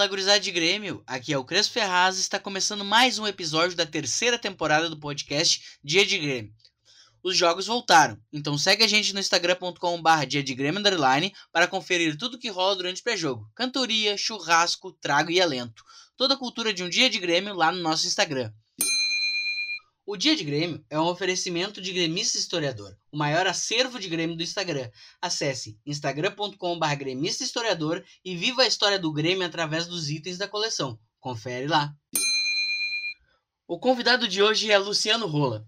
Fala, gurizada de Grêmio! Aqui é o Crespo Ferraz e está começando mais um episódio da terceira temporada do podcast Dia de Grêmio. Os jogos voltaram, então segue a gente no instagram.com.br dia de Grêmio para conferir tudo que rola durante o pré-jogo. Cantoria, churrasco, trago e alento. Toda a cultura de um dia de Grêmio lá no nosso Instagram. O Dia de Grêmio é um oferecimento de Gremista Historiador, o maior acervo de Grêmio do Instagram. Acesse instagram.com.br gremista historiador e viva a história do Grêmio através dos itens da coleção. Confere lá. O convidado de hoje é Luciano Rola.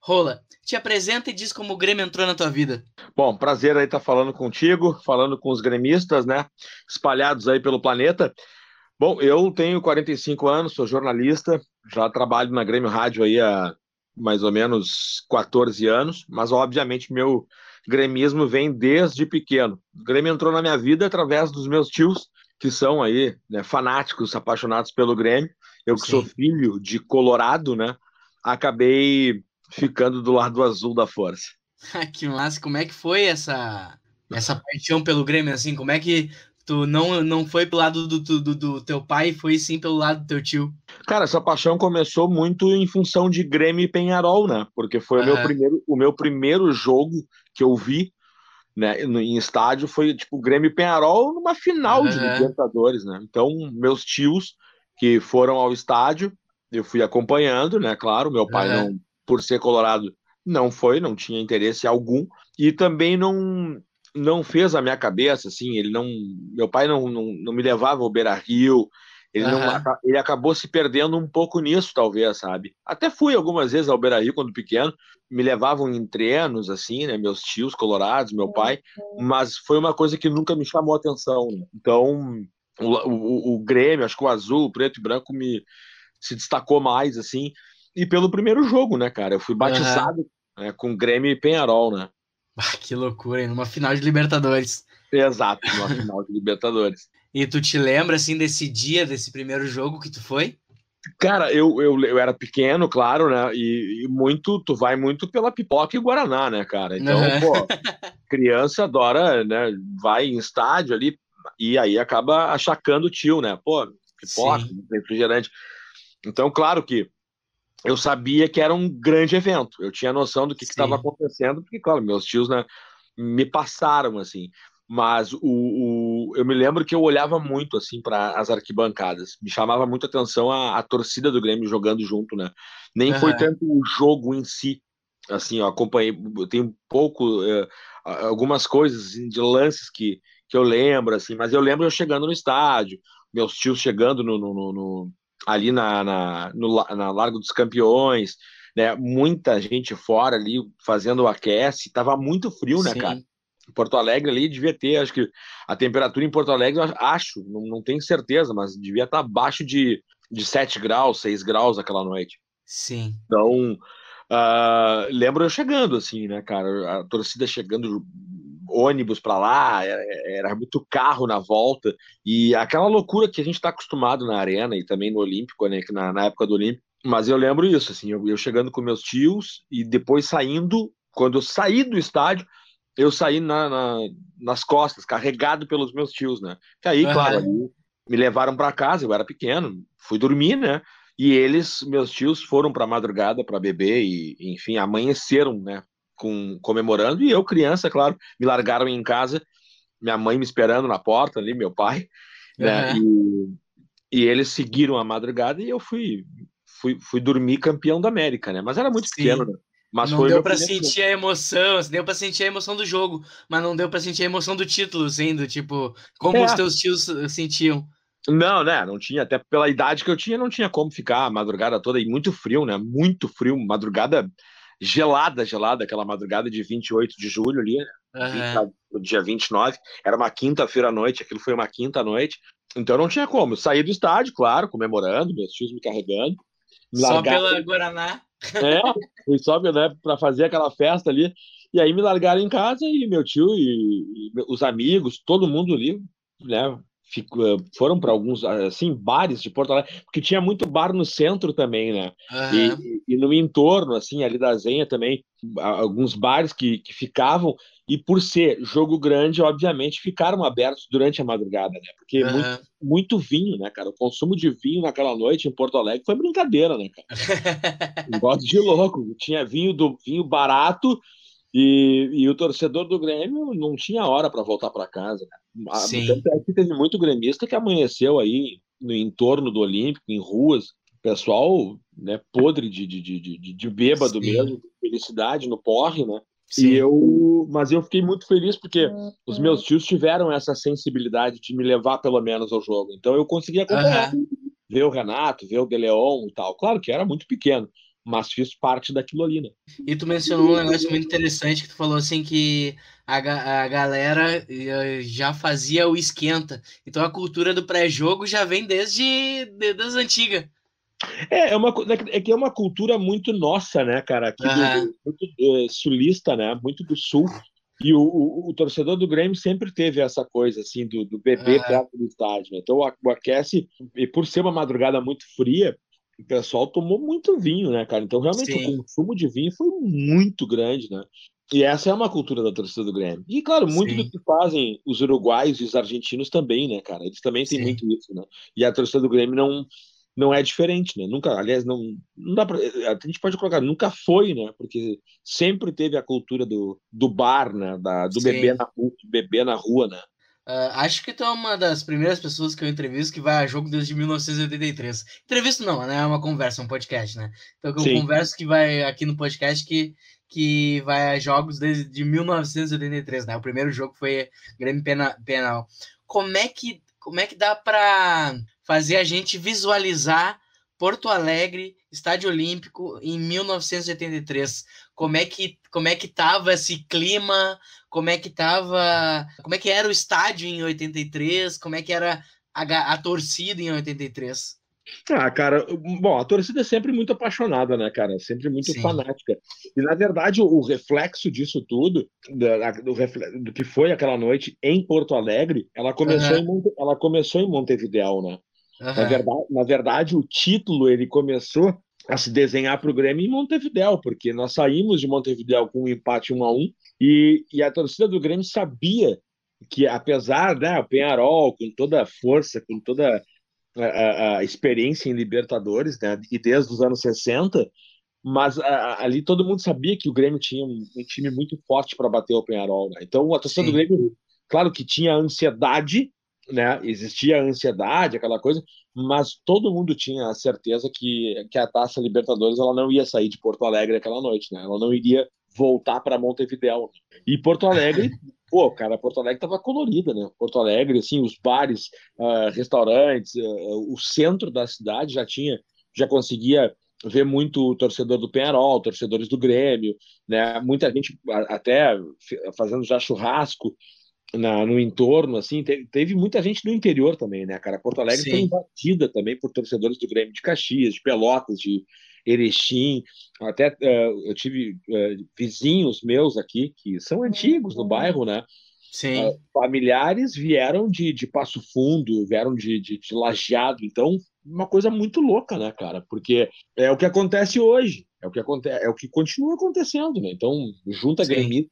Rola, te apresenta e diz como o Grêmio entrou na tua vida. Bom, prazer aí estar falando contigo, falando com os gremistas, né, espalhados aí pelo planeta. Bom, eu tenho 45 anos, sou jornalista, já trabalho na Grêmio Rádio aí há mais ou menos 14 anos, mas obviamente meu gremismo vem desde pequeno. O Grêmio entrou na minha vida através dos meus tios, que são aí né, fanáticos, apaixonados pelo Grêmio. Eu que Sim. sou filho de Colorado, né, acabei ficando do lado azul da força. que massa! Como é que foi essa essa paixão pelo Grêmio assim? Como é que Tu não, não foi pelo lado do, do, do, teu pai, foi sim pelo lado do teu tio. Cara, essa paixão começou muito em função de Grêmio e Penharol, né? Porque foi uhum. o, meu primeiro, o meu primeiro jogo que eu vi né, no, em estádio foi tipo Grêmio e Penharol numa final uhum. de Libertadores, né? Então, meus tios que foram ao estádio, eu fui acompanhando, né? Claro, meu pai uhum. não, por ser colorado, não foi, não tinha interesse algum, e também não não fez a minha cabeça, assim, ele não, meu pai não, não, não me levava ao Beira Rio, ele, uhum. não, ele acabou se perdendo um pouco nisso, talvez, sabe? Até fui algumas vezes ao Beira Rio quando pequeno, me levavam em treinos, assim, né? Meus tios colorados, meu pai, mas foi uma coisa que nunca me chamou a atenção. Né? Então, o, o, o, Grêmio, acho que o azul, o preto e branco me se destacou mais, assim, e pelo primeiro jogo, né, cara? Eu fui batizado uhum. né, com Grêmio e Penharol, né? Ah, que loucura, hein? Numa final de Libertadores. Exato, numa final de Libertadores. E tu te lembra, assim, desse dia, desse primeiro jogo que tu foi? Cara, eu, eu, eu era pequeno, claro, né? E, e, muito, tu vai muito pela pipoca e Guaraná, né, cara? Então, uhum. pô, criança adora, né? Vai em estádio ali e aí acaba achacando o tio, né? Pô, pipoca, Sim. refrigerante. Então, claro que eu sabia que era um grande evento. Eu tinha noção do que estava acontecendo, porque, claro, meus tios né, me passaram assim. Mas o, o, eu me lembro que eu olhava muito assim para as arquibancadas. Me chamava muito a atenção a, a, torcida do Grêmio jogando junto, né? Nem uhum. foi tanto o jogo em si. Assim, eu acompanhei, eu tenho pouco, uh, algumas coisas assim, de lances que, que eu lembro, assim, mas eu lembro eu chegando no estádio, meus tios chegando no, no, no ali na, na, no, na Largo dos Campeões, né? Muita gente fora ali fazendo o aquece, tava muito frio, né, Sim. cara? Porto Alegre ali devia ter, acho que a temperatura em Porto Alegre, acho, não, não tenho certeza, mas devia estar abaixo de, de 7 graus, 6 graus aquela noite. Sim. Então, uh, lembro eu chegando, assim, né, cara? A torcida chegando ônibus para lá, era, era, muito carro na volta, e aquela loucura que a gente está acostumado na Arena e também no Olímpico, né, na, na época do Olímpico. Mas eu lembro isso, assim, eu, eu, chegando com meus tios e depois saindo, quando eu saí do estádio, eu saí na, na, nas costas, carregado pelos meus tios, né? Que aí, uhum. claro, me levaram para casa, eu era pequeno, fui dormir, né? E eles, meus tios, foram para madrugada para beber e, enfim, amanheceram, né? Com, comemorando, e eu, criança, claro, me largaram em casa, minha mãe me esperando na porta ali, meu pai, uhum. né? E, e, eles seguiram a madrugada e eu fui, fui, fui dormir campeão da América, né? Mas era muito Sim. pequeno, né? Mas não deu para sentir a emoção, deu para sentir a emoção do jogo, mas não deu para sentir a emoção do título, sendo tipo como é. os teus tios sentiam. Não, né? Não tinha, até pela idade que eu tinha, não tinha como ficar a madrugada toda e muito frio, né? Muito frio, madrugada gelada, gelada, aquela madrugada de 28 de julho ali, né? uhum. dia 29, era uma quinta-feira à noite, aquilo foi uma quinta-noite, então não tinha como. Eu saí do estádio, claro, comemorando, meus tios me carregando. Me só pela Guaraná. É, fui só né, para fazer aquela festa ali. E aí me largaram em casa e meu tio e, e os amigos, todo mundo ali, né, eh, foram para alguns assim bares de Porto Alegre, porque tinha muito bar no centro também, né? Uhum. E, e, no entorno, assim, ali da Zenha também, alguns bares que, que ficavam E por ser jogo grande, obviamente, ficaram abertos durante a madrugada, né? Porque uhum. muito, muito, vinho, né, cara? O consumo de vinho naquela noite em Porto Alegre foi brincadeira, né, cara? Negócio de louco. Tinha vinho do vinho barato e, e o torcedor do Grêmio não tinha hora para voltar para casa. Né? Sim. Tanto teve muito gremista que amanheceu aí no entorno do Olímpico, em ruas, pessoal né, podre de, de, de, de bêbado Sim. mesmo, felicidade no porre, né? Sim. E eu, mas eu fiquei muito feliz porque uhum. os meus tios tiveram essa sensibilidade de me levar pelo menos ao jogo. Então eu consegui acompanhar, uhum. ver o Renato, ver o Galeon e tal. Claro que era muito pequeno, mas fiz parte daquilo ali, né? E tu mencionou um negócio muito interessante que tu falou assim que a, a galera eh, já fazia o esquenta. Então a cultura do pré-jogo já vem desde, desde as antigas. É, é, uma, é que é uma cultura muito nossa, né, cara? Aqui uhum. do, muito uh, sulista, né? Muito do sul. E o, o, o, torcedor do Grêmio sempre teve essa coisa, assim, do, do bebê uhum. perto do estádio. Né? Então, o aquece, e por ser uma madrugada muito fria, o pessoal tomou muito vinho, né, cara? Então, realmente, Sim. o consumo de vinho foi muito grande, né? E essa é uma cultura da torcida do Grêmio. E, claro, muito Sim. do que fazem os uruguaios e os argentinos também, né, cara? Eles também têm Sim. muito isso, né? E a torcida do Grêmio não não é diferente, né? Nunca, aliás, não, não dá pra, a gente pode colocar, nunca foi, né? Porque sempre teve a cultura do, do bar, né? Da, do bebê na rua, bebê na rua, né? Uh, acho que tu é uma das primeiras pessoas que eu entrevisto que vai a jogo desde 1983. Entrevisto não, né? É uma conversa, um podcast, né? Então eu Sim. converso que vai aqui no podcast que, que vai a jogos desde 1983, né? O primeiro jogo foi Grêmio Penal. Como é que como é que dá para fazer a gente visualizar Porto Alegre, Estádio Olímpico em 1983. Como é que como é que tava esse clima? Como é que tava, como é que era o estádio em 83? Como é que era a, a torcida em 83? Ah, cara, bom, a torcida é sempre muito apaixonada, né, cara? Sempre muito Sim. fanática. E, na verdade, o, reflexo disso tudo, do, reflexo, do, que foi aquela noite em Porto Alegre, ela começou, uhum. em, ela começou em Montevideo, né? Uhum. Na, verdade, na verdade, o título ele começou a se desenhar para o Grêmio em Montevideo, porque nós saímos de Montevideo com um empate 1 a 1 e, e a torcida do Grêmio sabia que, apesar, né, o Penharol, com toda a força, com toda a, a, experiência em Libertadores, né, e desde os anos 60, mas a, ali todo mundo sabia que o Grêmio tinha um, um time muito forte para bater o Penharol. Né? Então a torcida Sim. do Grêmio, claro que tinha ansiedade né? Existia a ansiedade, aquela coisa, mas todo mundo tinha a certeza que, que a Taça Libertadores ela não ia sair de Porto Alegre aquela noite, né? Ela não iria voltar para Montevideo. E Porto Alegre, pô, cara, Porto Alegre estava colorida, né? Porto Alegre, assim, os bares, uh, restaurantes, uh, o centro da cidade já tinha, já conseguia ver muito torcedor do Penharol, torcedores do Grêmio, né? Muita gente até fazendo já churrasco na, no entorno, assim, teve, teve, muita gente do interior também, né, cara? Porto Alegre Sim. foi invadida também por torcedores do Grêmio de Caxias, de Pelotas, de Erechim, até uh, eu tive uh, vizinhos meus aqui que são antigos no bairro, né? Sim. Uh, familiares vieram de, de Passo Fundo, vieram de, de, de Lajeado, então uma coisa muito louca, né, cara? Porque é o que acontece hoje, é o que acontece, é o que continua acontecendo, né? Então junta Grêmio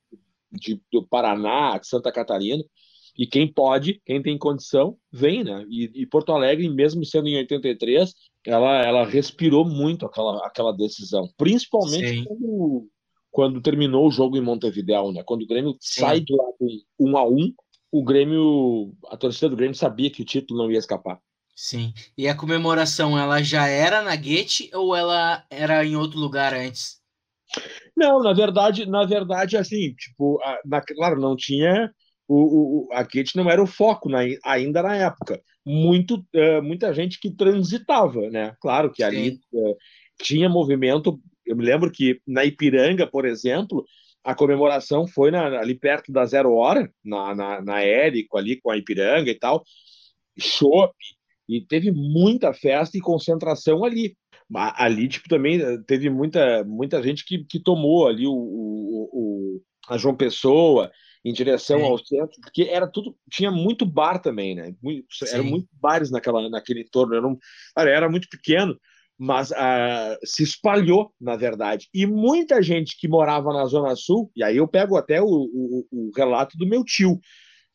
de, do Paraná, de Santa Catarina, e quem pode, quem tem condição, vem, né? E, e, Porto Alegre, mesmo sendo em 83, ela, ela respirou muito aquela, aquela decisão, principalmente quando, quando, terminou o jogo em Montevideo, né? Quando o Grêmio Sim. sai lá com um a um, o Grêmio, a torcida do Grêmio sabia que o título não ia escapar. Sim. E a comemoração, ela já era na Guete ou ela era em outro lugar antes? Não, na verdade, na verdade, assim, tipo, a, na, claro, não tinha o, o, a Kate não era o foco na, ainda na época. Muito, uh, muita gente que transitava, né? Claro que ali uh, tinha movimento. Eu me lembro que na Ipiranga, por exemplo, a comemoração foi na, ali perto da zero hora, na, na, na Érico, ali com a Ipiranga e tal, chopp, e teve muita festa e concentração ali ali tipo também eh, teve muita muita gente que, que tomou ali o, o, o a João Pessoa em direção Sim. ao centro porque era tudo tinha muito bar também né muito, eram muitos bares naquela naquele entorno era, um, era muito pequeno mas uh, se espalhou, na verdade. E muita gente que morava na Zona Sul, e aí eu pego até o, o, o relato do meu tio,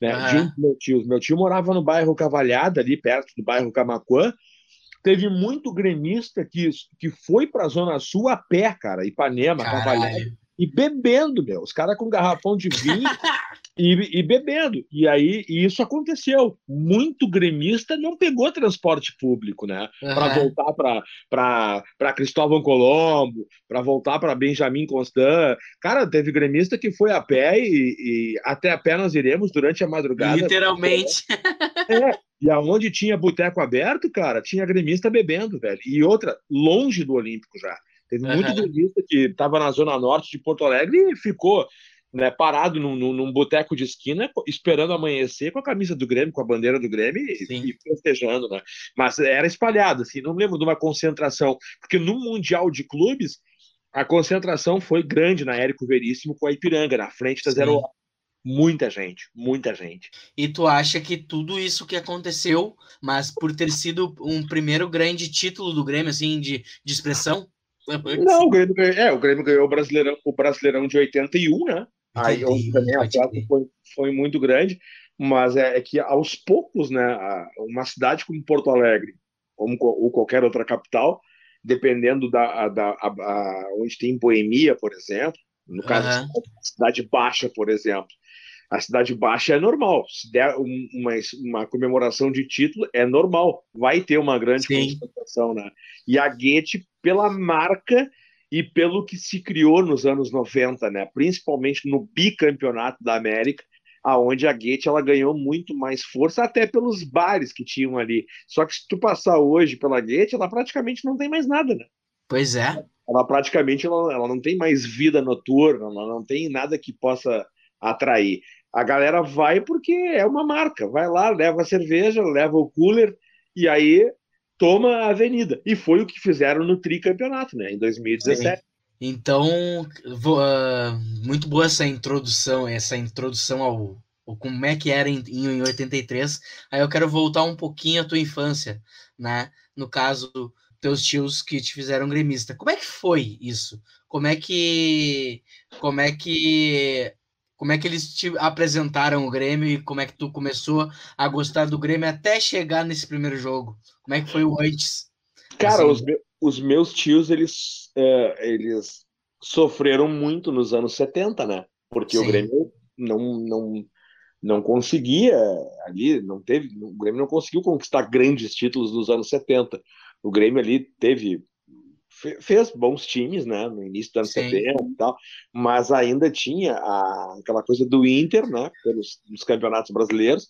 né? Uhum. De um meu tio. Meu tio morava no bairro Cavalhada, ali perto do bairro Camacuã. Teve muito gremista que, que foi para a Zona Sul a pé, cara, Ipanema. Cavalhada e bebendo, meu. Os caras com garrafão de vinho e, e, bebendo. E aí e isso aconteceu. Muito gremista não pegou transporte público, né? Uhum. Para voltar para Cristóvão Colombo, para voltar para Benjamin Constant. Cara, teve gremista que foi a pé e, e, até a pé nós iremos durante a madrugada. Literalmente. É. E aonde tinha boteco aberto, cara, tinha gremista bebendo, velho. E outra, longe do Olímpico já. Teve uhum. muito gremista que estava na zona norte de Porto Alegre e ficou né, parado num, num, num boteco de esquina, esperando amanhecer com a camisa do Grêmio, com a bandeira do Grêmio e, e, festejando, né? Mas era espalhado, assim, não lembro de uma concentração, porque no Mundial de Clubes a concentração foi grande na Érico Veríssimo com a Ipiranga, na frente da Sim. Zero Hora. Muita gente, muita gente. E tu acha que tudo isso que aconteceu, mas por ter sido um primeiro grande título do Grêmio, assim, de, de expressão, não, o Grêmio, ganhou, é, o Grêmio ganhou o Brasileirão, o Brasileirão de 81, né? Aí também a foi, foi muito grande, mas é, é, que aos poucos, né, uma cidade como Porto Alegre, como ou qualquer outra capital, dependendo da, da a, a, onde tem boemia, por exemplo, no caso uhum. cidade baixa, por exemplo, a cidade baixa é normal. Se der uma, uma comemoração de título, é normal. Vai ter uma grande concentração, né? E a Goethe, pela marca e pelo que se criou nos anos 90, né? Principalmente no bicampeonato da América, aonde a Goethe ela ganhou muito mais força, até pelos bares que tinham ali. Só que se tu passar hoje pela Goethe, ela praticamente não tem mais nada, né? Pois é. Ela praticamente ela, ela não tem mais vida noturna, ela não tem nada que possa atrair. A galera vai porque é uma marca, vai lá, leva a cerveja, leva o cooler e aí toma a avenida. E foi o que fizeram no tricampeonato, né, em 2017. Sim. Então, vou, uh, muito boa essa introdução, essa introdução ao, ao como é que era em, em 83. Aí eu quero voltar um pouquinho à tua infância, né? No caso, teus tios que te fizeram gremista. Como é que foi isso? Como é que como é que como é que eles te apresentaram o Grêmio e como é que tu começou a gostar do Grêmio até chegar nesse primeiro jogo? Como é que foi o antes? Cara, assim? os, me os, meus tios, eles, é, eles sofreram muito nos anos 70, né? Porque Sim. o Grêmio não, não, não conseguia ali, não teve, o Grêmio não conseguiu conquistar grandes títulos nos anos 70. O Grêmio ali teve fez bons times, né, no início dos anos Sim. 70 e tal, mas ainda tinha a, aquela coisa do Inter, né, pelos nos campeonatos brasileiros,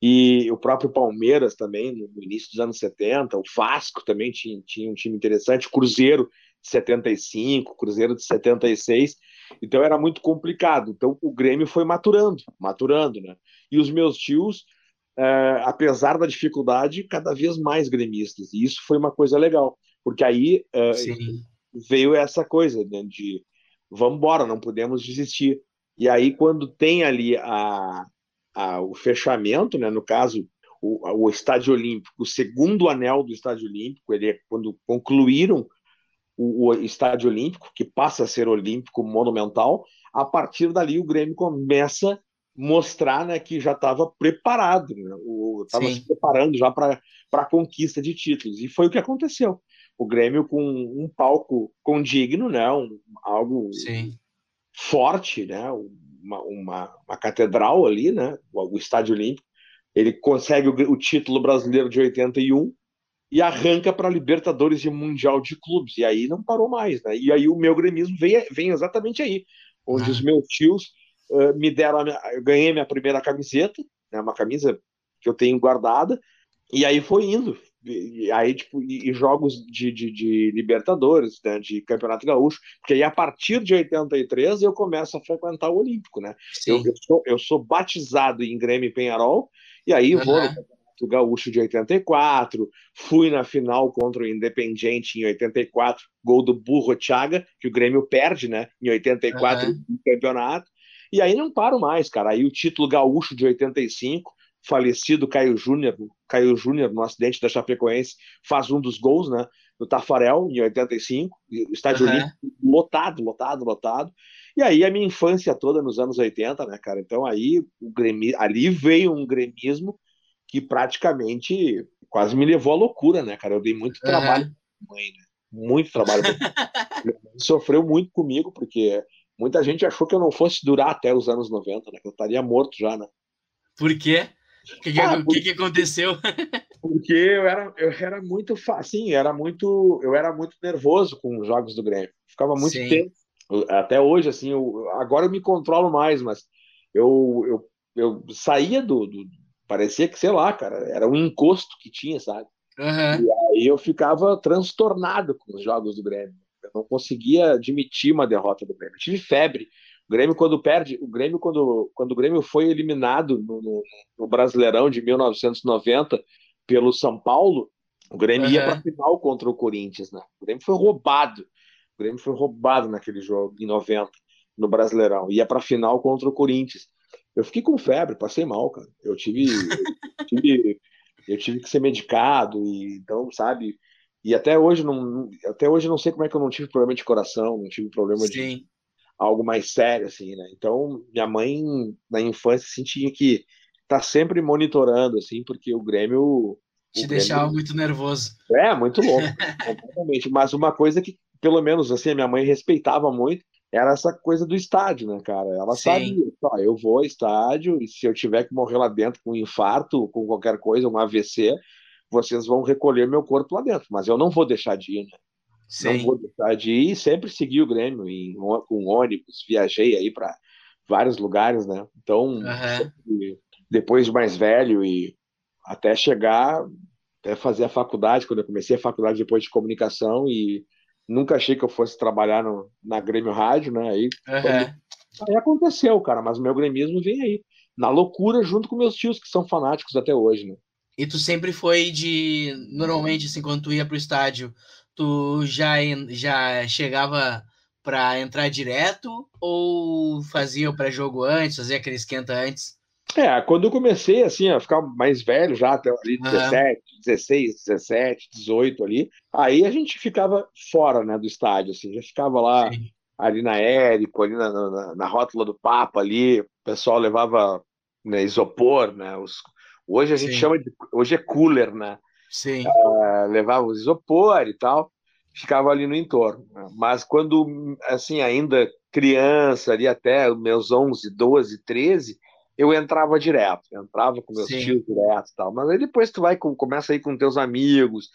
e o próprio Palmeiras também, no início dos anos 70, o Vasco também tinha, tinha um time interessante, Cruzeiro de 75, Cruzeiro de 76, então era muito complicado. Então o Grêmio foi maturando, maturando, né? E os meus tios, é, apesar da dificuldade, cada vez mais gremistas, e isso foi uma coisa legal. Porque aí uh, veio essa coisa né, de vamos embora, não podemos desistir. E aí, quando tem ali a, a, o fechamento, né, no caso, o, o Estádio Olímpico, o segundo anel do Estádio Olímpico, ele é quando concluíram o, o, Estádio Olímpico, que passa a ser olímpico monumental, a partir dali o Grêmio começa a mostrar né, que já estava preparado, estava né, se preparando já para a conquista de títulos. E foi o que aconteceu o Grêmio com um palco condigno, né? Um, algo Sim. forte, né? Uma, uma, uma, catedral ali, né? O, o Estádio Olímpico. Ele consegue o, o, título brasileiro de 81 e arranca para Libertadores e Mundial de Clubes. E aí não parou mais, né? E aí o meu gremismo vem, vem exatamente aí, onde ah. os meus tios uh, me deram, minha, eu ganhei minha primeira camiseta, né? Uma camisa que eu tenho guardada. E aí foi indo, e, aí, tipo, e, e jogos de, de, de, Libertadores, né, de Campeonato Gaúcho, porque aí a partir de 83 eu começo a frequentar o Olímpico, né? Eu, eu, sou, eu sou batizado em Grêmio e Penharol, e aí uhum. vou no Campeonato Gaúcho de 84, fui na final contra o Independiente em 84, gol do Burro Thiaga, que o Grêmio perde, né, em 84 uhum. no campeonato, e aí não paro mais, cara, aí o título gaúcho de 85, falecido Caio Júnior, Caio Júnior, no acidente da Chapecoense, faz um dos gols, né? No Tafarel, em 85, estádio uhum. olímpico lotado, lotado, lotado. E aí a minha infância toda nos anos 80, né, cara? Então aí o gremi... ali veio um gremismo que praticamente quase me levou à loucura, né, cara? Eu dei muito uhum. trabalho mãe, né? Muito trabalho. sofreu muito comigo, porque muita gente achou que eu não fosse durar até os anos 90, né? Que eu estaria morto já, né? Por quê? O que, ah, que, que, aconteceu? Porque eu era, eu era muito assim, era muito, eu era muito nervoso com os jogos do Grêmio. Ficava muito Sim. tempo. Até hoje, assim, eu, agora eu me controlo mais, mas eu, eu, eu saía do, do, Parecia que, sei lá, cara, era um encosto que tinha, sabe? Uhum. E aí eu ficava transtornado com os jogos do Grêmio. Eu não conseguia admitir uma derrota do Grêmio. Eu tive febre. O Grêmio, quando perde, o Grêmio, quando, quando o Grêmio foi eliminado no, no, no Brasileirão de 1990 pelo São Paulo, o Grêmio uhum. ia para a final contra o Corinthians, né? O Grêmio foi roubado. O Grêmio foi roubado naquele jogo, em 90, no Brasileirão. Ia para a final contra o Corinthians. Eu fiquei com febre, passei mal, cara. Eu tive, eu tive eu tive que ser medicado e então sabe e até hoje não até hoje não sei como é que eu não tive problema de coração não tive problema Sim. de algo mais sério assim né então minha mãe na infância assim, tinha que estar tá sempre monitorando assim porque o Grêmio te o deixava Grêmio... muito nervoso é muito louco completamente mas uma coisa que pelo menos assim a minha mãe respeitava muito era essa coisa do estádio, né, cara? Ela Sim. sabia, ó, eu vou ao estádio e se eu tiver que morrer lá dentro com um infarto, com qualquer coisa, um AVC, vocês vão recolher meu corpo lá dentro, mas eu não vou deixar de ir, né? Sim. Não vou deixar de ir e sempre segui o Grêmio em, com ônibus, viajei aí para vários lugares, né? Então, uhum. depois de mais velho e até chegar, até fazer a faculdade, quando eu comecei a faculdade depois de comunicação e Nunca achei que eu fosse trabalhar no, na Grêmio Rádio, né? Aí, uhum. aí aconteceu, cara, mas o meu gremismo vem aí. Na loucura, junto com meus tios, que são fanáticos até hoje, né? E tu sempre foi de. Normalmente, assim, quando tu ia pro estádio, tu já, já chegava para entrar direto ou fazia o pré-jogo antes, fazia aquele esquenta antes? É, quando eu comecei assim a ficar mais velho já, até ali 17, uhum. 16, 17, 18 ali, aí a gente ficava fora, né, do estádio, assim, já ficava lá Sim. ali na Érico, ali na, na, na, rótula do Papa ali, o pessoal levava né, isopor, né, os, hoje a gente Sim. chama de, hoje é cooler, né, Sim. Uh, levava os isopor e tal, ficava ali no entorno, mas quando, assim, ainda criança, ali até meus 11, 12, 13, eu entrava direto, entrava com meus Sim. tios direto e tal. Mas aí depois tu vai, começa aí com teus amigos,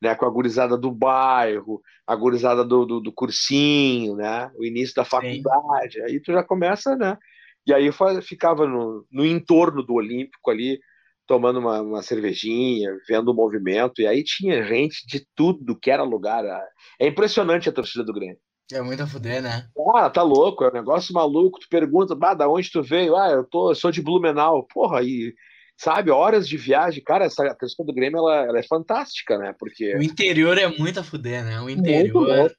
né, com a gurizada do bairro, a gurizada do, do, do cursinho, né, o início da faculdade, Sim. aí tu já começa, né, e aí eu ficava no, no entorno do Olímpico ali, tomando uma, uma, cervejinha, vendo o movimento, e aí tinha gente de tudo que era lugar. É impressionante a torcida do Grêmio. É muito a fuder, né? Ah, tá louco, é um negócio maluco. Tu pergunta, bah, da onde tu veio? Ah, eu, tô, eu sou de Blumenau. Porra, e sabe, horas de viagem. Cara, essa questão do Grêmio, ela, ela é fantástica, né? Porque... O interior é muito a fuder, né? O interior...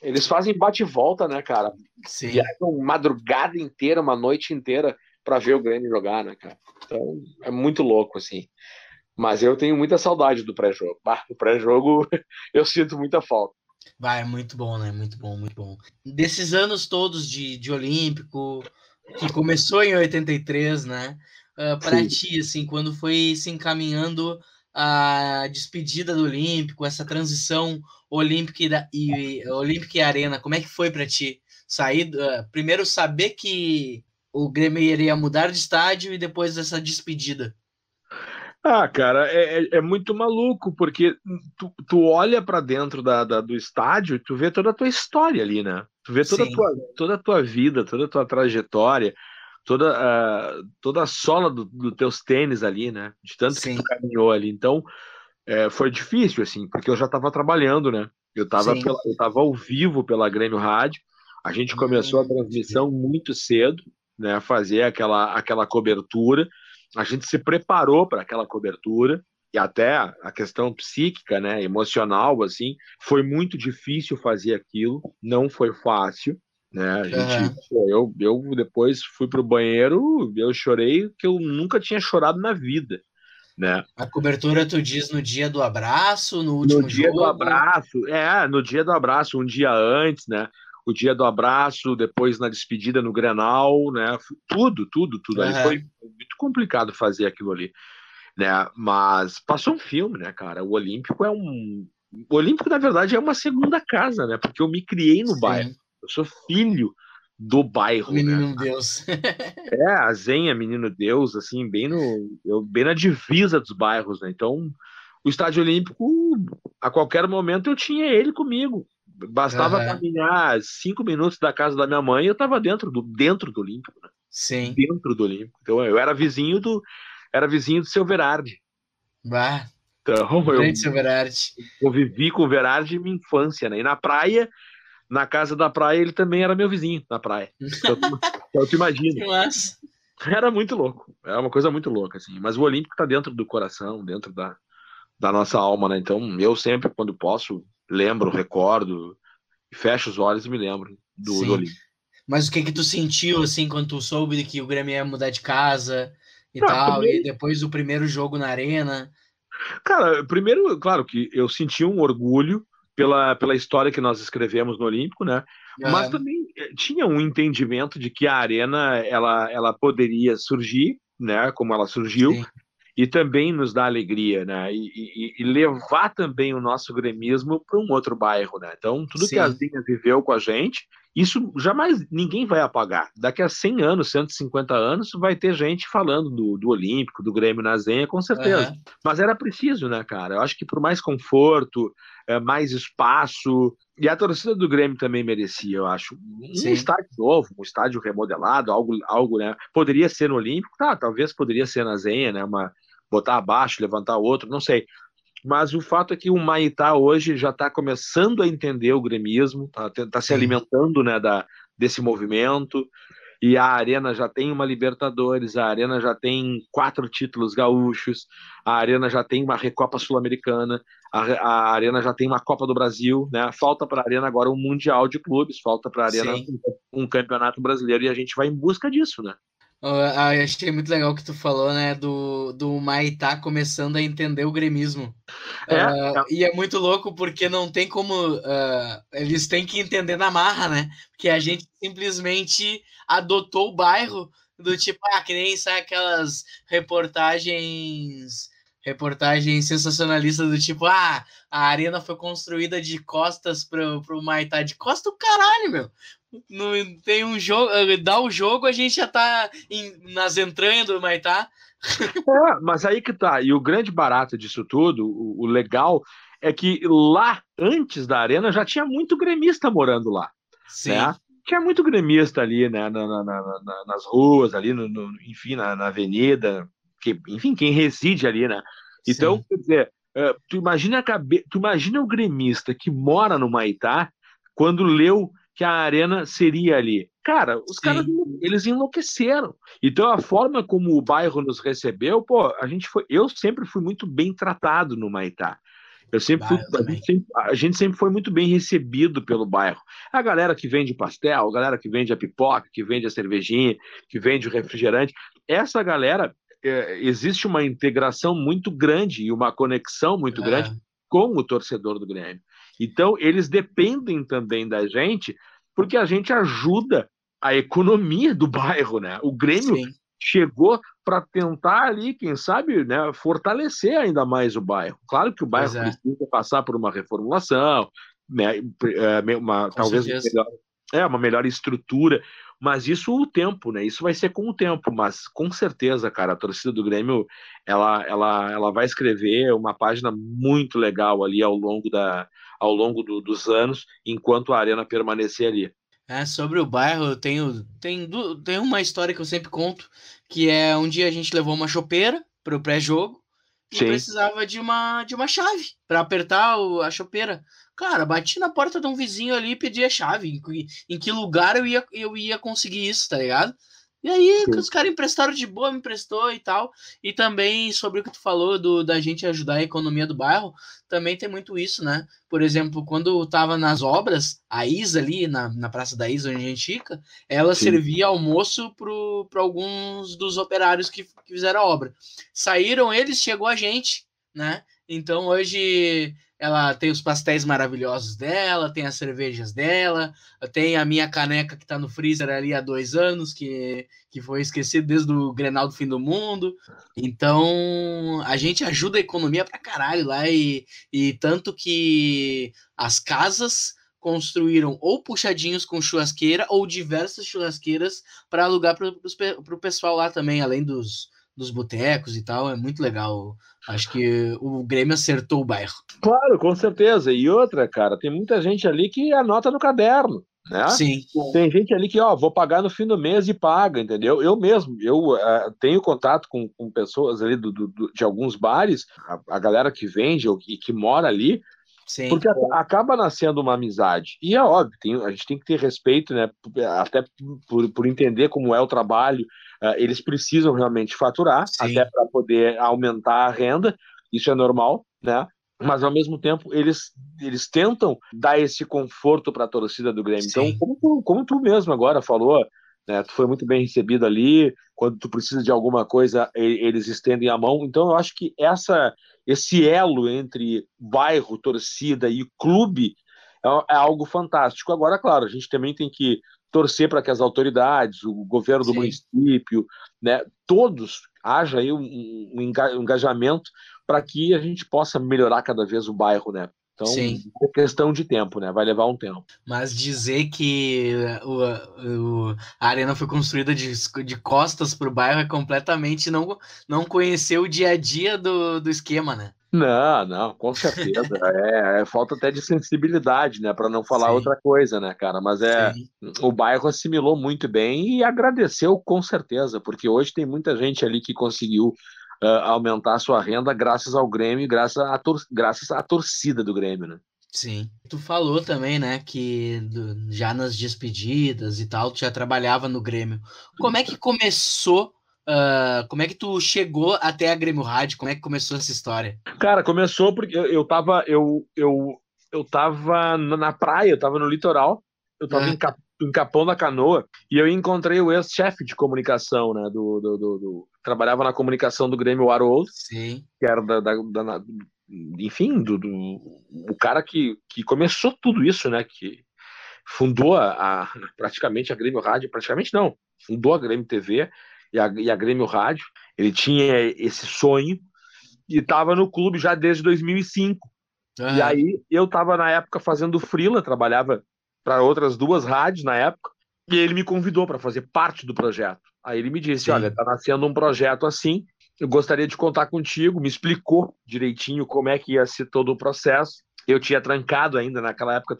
Eles fazem bate e volta, né, cara? Sim. Viajam madrugada inteira, uma noite inteira para ver o Grêmio jogar, né, cara? Então, é muito louco, assim. Mas eu tenho muita saudade do pré-jogo. O pré-jogo eu sinto muita falta. Vai, é muito bom, né? Muito bom, muito bom. Desses anos todos de, de Olímpico, que começou em 83, né? Uh, ah, para ti, assim, quando foi se encaminhando a despedida do Olímpico, essa transição Olímpica e, e, Olímpica e Arena, como é que foi para ti? Sair, uh, primeiro saber que o Grêmio iria mudar de estádio e depois essa despedida. Ah, cara, é, é, é muito maluco, porque tu, tu olha para dentro da, da, do estádio e tu vê toda a tua história ali, né? Tu vê toda, a tua, toda a tua vida, toda a tua trajetória, toda, uh, toda a sola dos do teus tênis ali, né? De tanto Sim. que tu caminhou ali. Então, é, foi difícil, assim, porque eu já estava trabalhando, né? Eu estava eu tava ao vivo pela Grêmio Rádio, a gente começou a hum, transmissão muito cedo, né? Fazer aquela, aquela cobertura a gente se preparou para aquela cobertura e até a questão psíquica, né, emocional, assim, foi muito difícil fazer aquilo, não foi fácil, Né? A gente, uhum. eu, eu depois fui pro banheiro, eu chorei que eu nunca tinha chorado na vida. Né? A cobertura tu diz no dia do abraço, no último No dia jogo? do abraço, é, no dia do abraço, um dia antes, né? O dia do abraço, depois na despedida no Grenal, né? Tudo, tudo, tudo. Uhum. Ali foi muito complicado fazer aquilo ali, né? Mas passou um filme, né, cara? O Olímpico é um. O Olímpico, na verdade, é uma segunda casa, né? Porque eu me criei no Sim. bairro. Eu sou filho do bairro, né? Menino né? Deus. é, a Zenha, Menino Deus, assim, bem no, eu, bem na divisa dos bairros, né? Então, o Estádio Olímpico, a qualquer momento eu tinha ele comigo. Bastava uhum. caminhar cinco minutos da casa da minha mãe e eu estava dentro do dentro do Olímpico, né? Sim. Dentro do Olímpico. Então, eu era vizinho do era vizinho do seu Verardi. Bah. Então, eu, seu Verardi. convivi com o Verardi minha infância, né? E na praia na casa da praia ele também era meu vizinho na praia. Então, então tu imagina. Era muito louco. É uma coisa muito louca, assim. Mas o Olímpico tá dentro do coração, dentro da, da nossa alma, né? Então eu sempre, quando posso, lembro, recordo, fecho os olhos e me lembro do, do Olímpico. Mas o que que tu sentiu, assim, quando tu soube que o Grêmio ia mudar de casa e Não, tal, primeiro... e depois do primeiro jogo na arena? Cara, primeiro, claro que eu senti um orgulho, pela, pela história que nós escrevemos no Olímpico, né? É. Mas também eh, tinha um entendimento de que a arena ela, ela poderia surgir, né? Como ela surgiu. Sim. E também nos dá alegria, né? E, e, e levar também o nosso gremismo para um outro bairro, né? Então, tudo Sim. que a Zinha viveu com a gente, isso jamais ninguém vai apagar. Daqui a 100 anos, 150 anos, vai ter gente falando do, do Olímpico, do Grêmio na Zenha, com certeza. Uhum. Mas era preciso, né, cara? Eu acho que por mais conforto, é, mais espaço, e a torcida do Grêmio também merecia, eu acho. Um Sim. estádio novo, um estádio remodelado, algo, algo, né? Poderia ser no Olímpico, tá? Talvez poderia ser na Zenha, né? Uma, botar abaixo, levantar outro, não sei. Mas o fato é que o Maitá hoje já está começando a entender o gremismo, está tá se alimentando né, da, desse movimento, e a Arena já tem uma Libertadores, a Arena já tem quatro títulos gaúchos, a Arena já tem uma Recopa Sul-Americana, a, a, Arena já tem uma Copa do Brasil, né? Falta para a Arena agora um Mundial de Clubes, falta para a Arena um, um, Campeonato Brasileiro e a gente vai em busca disso, né? Ah, eu achei muito legal o que tu falou, né? Do, do Maitá começando a entender o gremismo. É, uh, é. E é muito louco porque não tem como. Uh, eles têm que entender na marra, né? Porque a gente simplesmente adotou o bairro do tipo, ah, que nem sabe aquelas reportagens. Reportagens sensacionalistas do tipo, ah, a arena foi construída de costas pro, pro Maitá. De costa o caralho, meu. No, tem um jogo, eh, dá o jogo, a gente já tá em, nas entranhas do Maitá. É, mas aí que tá. E o grande barato disso tudo, o, o, legal, é que lá, antes da arena, já tinha muito gremista morando lá. Sim. Né? Tinha muito gremista ali, né? Na, na, na, nas ruas, ali, no, no enfim, na, avenida. Que, enfim, quem reside ali, né? Então, Sim. quer dizer, uh, tu, imagina a cabe... tu imagina o gremista que mora no Maitá quando leu que a arena seria ali. Cara, os Sim. caras eles enlouqueceram. Então a forma como o bairro nos recebeu, pô, a gente foi, eu sempre fui muito bem tratado no Maitá. Eu sempre, fui, a, gente sempre, a, gente sempre, foi muito bem recebido pelo bairro. A galera que vende pastel, a galera que vende a pipoca, que vende a cervejinha, que vende o refrigerante, essa galera é, existe uma integração muito grande e uma conexão muito é. grande com o torcedor do Grêmio. Então, eles dependem também da gente, porque a gente ajuda a economia do bairro, né? O Grêmio Sim. chegou para tentar ali, quem sabe, né, fortalecer ainda mais o bairro. Claro que o bairro é. precisa passar por uma reformulação, né, é, uma, talvez uma melhor, é, uma melhor estrutura, mas isso o tempo, né? Isso vai ser com o tempo, mas com certeza, cara, a torcida do Grêmio, ela, ela, ela vai escrever uma página muito legal ali ao longo, da, ao longo do, dos anos, enquanto a arena permanecer ali. É, sobre o bairro, eu tenho, tem, tem uma história que eu sempre conto, que é um dia a gente levou uma chopeira para o pré-jogo e Sim. precisava de uma, de uma chave para apertar o, a chopeira. Cara, bati na porta de um vizinho ali e pedi a chave. Em, em, que lugar eu ia, eu ia conseguir isso, tá ligado? E aí, Sim. os caras emprestaram de boa, me emprestou e tal. E também sobre o que tu falou do, da gente ajudar a economia do bairro, também tem muito isso, né? Por exemplo, quando tava nas obras, a Isa ali, na, na Praça da Isa, onde a gente fica, ela Sim. servia almoço para alguns dos operários que, que fizeram a obra. Saíram eles, chegou a gente, né? Então hoje ela tem os pastéis maravilhosos dela, tem as cervejas dela, tem a minha caneca que está no freezer ali há dois anos, que, que foi esquecido desde o Grenal do Fim do Mundo. Então, a gente ajuda a economia pra caralho lá, e, e tanto que as casas construíram ou puxadinhos com churrasqueira ou diversas churrasqueiras para alugar para o pessoal lá também, além dos, dos botecos e tal. É muito legal Acho que o Grêmio acertou o bairro. Claro, com certeza. E outra, cara, tem muita gente ali que anota no caderno. Né? Sim. Tem gente ali que, ó, vou pagar no fim do mês e paga, entendeu? Eu mesmo, eu uh, tenho contato com, com pessoas ali do, do, de alguns bares, a, a galera que vende e que mora ali, Sim. Porque acaba nascendo uma amizade. E é óbvio, tem, a gente tem que ter respeito, né? Até por, por entender como é o trabalho. Uh, eles precisam realmente faturar, Sim. até para poder aumentar a renda. Isso é normal, né? Mas ao mesmo tempo eles, eles tentam dar esse conforto para a torcida do Grêmio. Então, Sim. Então, como tu, como tu mesmo agora falou, né? Tu foi muito bem recebido ali. Quando tu precisa de alguma coisa, eles estendem a mão. Então, eu acho que essa esse elo entre bairro, torcida e clube é, é algo fantástico. Agora, claro, a gente também tem que torcer para que as autoridades, o governo do Sim. município, né, todos haja aí um, um engajamento para que a gente possa melhorar cada vez o bairro, né? Então, Sim. é questão de tempo, né? Vai levar um tempo. Mas dizer que o, o a arena foi construída de, de costas para o bairro é completamente não, não conhecer o dia a dia do, do esquema, né? Não, não, com certeza. é, é, falta até de sensibilidade, né? Para não falar Sim. outra coisa, né, cara? Mas é Sim. o bairro assimilou muito bem e agradeceu com certeza, porque hoje tem muita gente ali que conseguiu uh, aumentar a sua renda graças ao Grêmio graças à, tor graças à torcida do Grêmio, né? Sim. Tu falou também, né, que do, já nas despedidas e tal, tu já trabalhava no Grêmio. Como é que começou Uh, como é que tu chegou até a Grêmio Rádio? Como é que começou essa história? Cara, começou porque eu, eu tava eu, eu, eu tava na praia, eu tava no litoral, eu tava uhum. em, Cap, em Capão da Canoa e eu encontrei o ex-chefe de comunicação, né, do, do, do, do, trabalhava na comunicação do Grêmio Haroldo, Sim. que era da, da, da enfim, do, do, o cara que, que começou tudo isso, né, que fundou a, a praticamente a Grêmio Rádio, praticamente não, fundou a Grêmio TV e a, e a Grêmio Rádio. Ele tinha esse sonho e estava no clube já desde 2005. Uhum. E aí eu estava na época fazendo frila, trabalhava para outras duas rádios na época, e ele me convidou para fazer parte do projeto. Aí ele me disse: Sim. Olha, está nascendo um projeto assim, eu gostaria de contar contigo. Me explicou direitinho como é que ia ser todo o processo. Eu tinha trancado ainda, naquela época,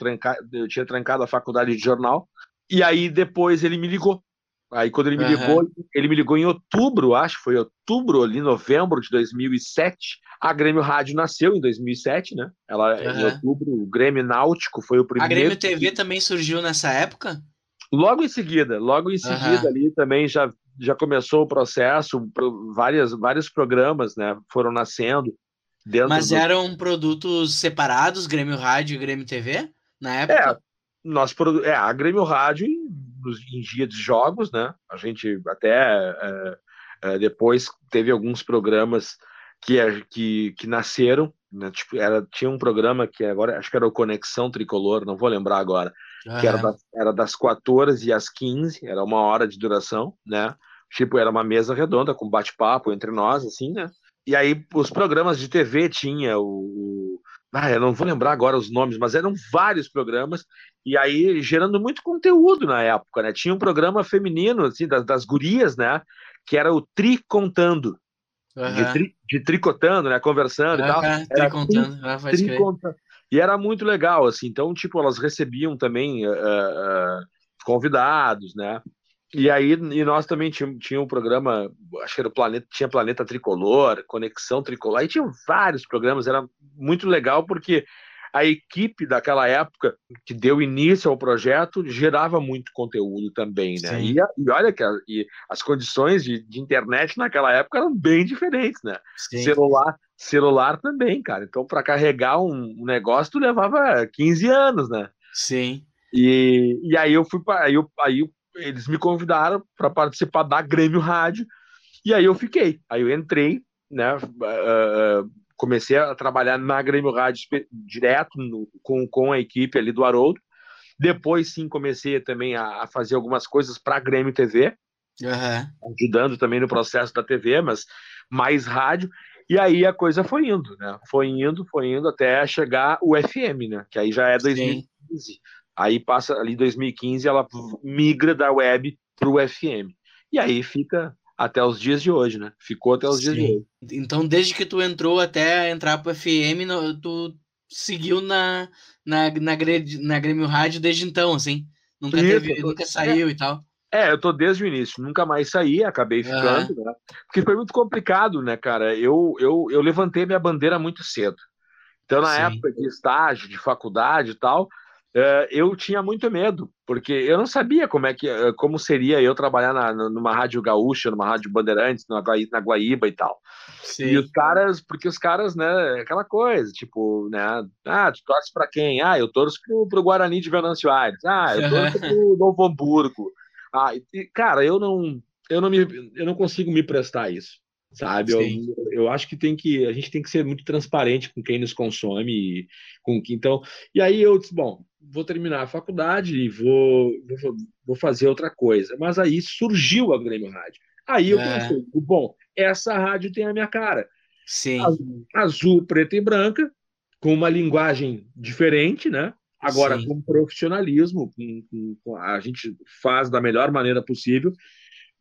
eu tinha trancado a faculdade de jornal. E aí depois ele me ligou Aí quando ele me ligou, ele me ligou em outubro, acho, foi outubro, ali, novembro de 2007. A Grêmio Rádio nasceu em 2007, né? Ela uhum. em outubro, o Grêmio Náutico foi o primeiro. A Grêmio TV também surgiu nessa época? Logo em seguida, logo em seguida uhum. ali também já já começou o processo, várias vários programas, né, foram nascendo Mas do... eram produtos separados, Grêmio Rádio e Grêmio TV, na época? É, nós, é, a Grêmio Rádio nos, em dia de jogos, né? A gente até é, é, depois teve alguns programas que, é, que, que nasceram, né? Tipo, era, tinha um programa que agora, acho que era o Conexão Tricolor, não vou lembrar agora, que era das, era das 14 às 15, era uma hora de duração, né? Tipo, era uma mesa redonda com bate-papo entre nós, assim, né? E aí os programas de TV tinha o, ah, eu não vou lembrar agora os nomes, mas eram vários programas, e aí gerando muito conteúdo na época, né? Tinha um programa feminino, assim, das, das gurias, né? Que era o Tri Contando. Uhum. De, tri, de, tricotando, né? Conversando uhum, e tal. Era tricontando, ah, tricontando. E era muito legal, assim. Então, tipo, elas recebiam também uh, uh, convidados, né? E aí, e nós também tínhamos tinha um programa, acho que era o Planeta, tinha Planeta Tricolor, Conexão Tricolor, aí tinha vários programas, era muito legal porque a equipe daquela época que deu início ao projeto gerava muito conteúdo também, né? E, e, olha que a, e as condições de, de, internet naquela época eram bem diferentes, né? Sim. Celular, celular também, cara. Então, para carregar um, um negócio, tu levava 15 anos, né? Sim. E, e aí eu fui para aí, eu, aí eles me convidaram para participar da Grêmio Rádio e aí eu fiquei. Aí eu entrei, né? Uh, comecei a trabalhar na Grêmio Rádio direto no, com, com a equipe ali do Haroldo. Depois sim comecei também a, a fazer algumas coisas para a Grêmio TV, uhum. ajudando também no processo da TV, mas mais rádio. E aí a coisa foi indo, né? Foi indo, foi indo até chegar o FM, né? Que aí já é 2015. Sim. Aí passa ali 2015, ela migra da web para o FM. E aí fica até os dias de hoje, né? Ficou até os Sim. dias de hoje. Então, desde que tu entrou até entrar para o FM, tu seguiu na, na, na, na Grêmio Rádio desde então, assim? Nunca, teve, nunca saiu é, e tal? É, eu tô desde o início, nunca mais saí, acabei ficando, uhum. né? Porque foi muito complicado, né, cara? Eu, eu, eu levantei minha bandeira muito cedo. Então, na Sim. época de estágio, de faculdade e tal, é, eu tinha muito medo, porque eu não sabia como é que é, como seria eu trabalhar na, numa rádio gaúcha, numa rádio Bandeirantes, na, na Guaíba e tal. Sim. E os caras, porque os caras, né, aquela coisa, tipo, né, ah, tu torce para quem? Ah, eu torço pro, pro Guarani de Venâncio Aires. Ah, eu torço pro Novo Hamburgo. Ah, e, cara, eu não, eu não me, eu não consigo me prestar isso sabe? Eu, eu acho que tem que a gente tem que ser muito transparente com quem nos consome e com que então e aí eu disse bom vou terminar a faculdade e vou, vou, vou fazer outra coisa mas aí surgiu a Grêmio Rádio aí eu é. pensei bom essa rádio tem a minha cara sim azul preta e branca com uma linguagem diferente né agora Sim. com profissionalismo com, com, com, a gente faz da melhor maneira possível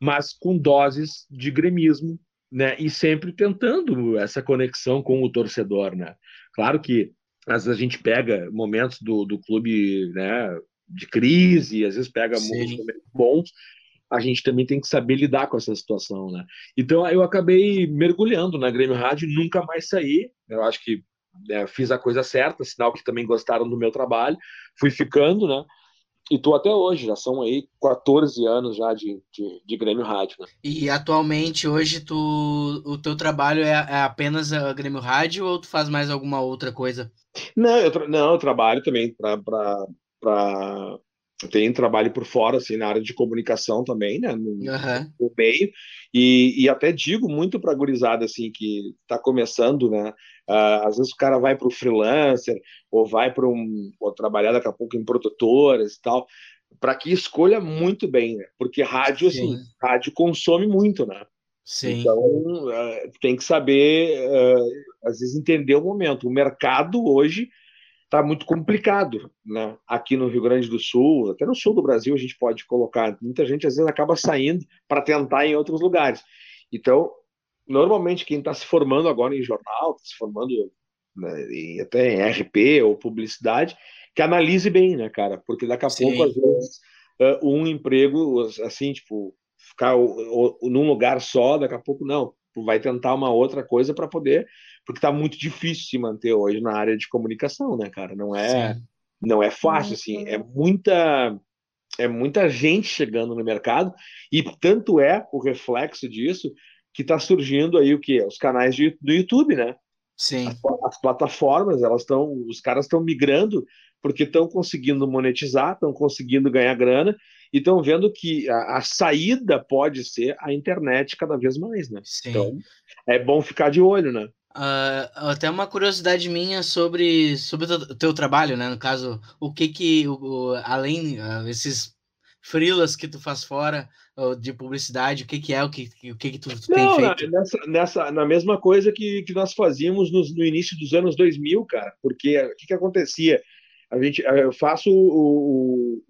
mas com doses de gremismo né? E sempre tentando essa conexão com o torcedor, né? Claro que às vezes a gente pega momentos do, do clube, né? De crise, às vezes pega momentos bons. A gente também tem que saber lidar com essa situação, né? Então eu acabei mergulhando na Grêmio Rádio, nunca mais saí. Eu acho que né, fiz a coisa certa, sinal que também gostaram do meu trabalho. Fui ficando, né? E tu até hoje, já são aí 14 anos já de, de, de Grêmio Rádio, né? E atualmente, hoje, tu, o teu trabalho é, é apenas a Grêmio Rádio ou tu faz mais alguma outra coisa? Não, eu, não, eu trabalho também para tem trabalho por fora, assim, na área de comunicação também, né, no, uhum. no meio, e, e até digo muito para a gurizada, assim, que está começando, né, às vezes o cara vai para o freelancer, ou vai para um, ou trabalhar daqui a pouco em produtoras e tal, para que escolha muito bem, né, porque rádio, assim, Sim. assim, rádio consome muito, né, Sim. Então, uh, tem que saber, uh, às vezes, entender o momento. O mercado hoje está muito complicado, né? Aqui no Rio Grande do Sul, até no sul do Brasil a gente pode colocar. Muita gente às vezes acaba saindo para tentar em outros lugares. Então, normalmente quem está se formando agora em jornal, tá se formando né, em, até em RP ou publicidade, que analise bem, né, cara? Porque daqui a Sim. pouco às vezes uh, um emprego assim, tipo, ficar num lugar só, daqui a pouco não, vai tentar uma outra coisa para poder porque está muito difícil se manter hoje na área de comunicação, né, cara? Não é, Sim. não é fácil, assim, é muita, é muita gente chegando no mercado e tanto é o reflexo disso que está surgindo aí o que os canais de, do YouTube, né? Sim. As, as plataformas, elas estão, os caras estão migrando porque estão conseguindo monetizar, estão conseguindo ganhar grana e estão vendo que a, a, saída pode ser a internet cada vez mais, né? Sim. Então é bom ficar de olho, né? Uh, até uma curiosidade minha sobre, sobre o teu, trabalho, né? No caso, o que que, o, além uh, esses frilas que tu faz fora de publicidade, o que que é, o que, o que que tu, tu Não, tem feito? Nessa, nessa, na mesma coisa que, que nós fazíamos no, no início dos anos 2000, cara, porque o que que acontecia? A gente, eu faço o, o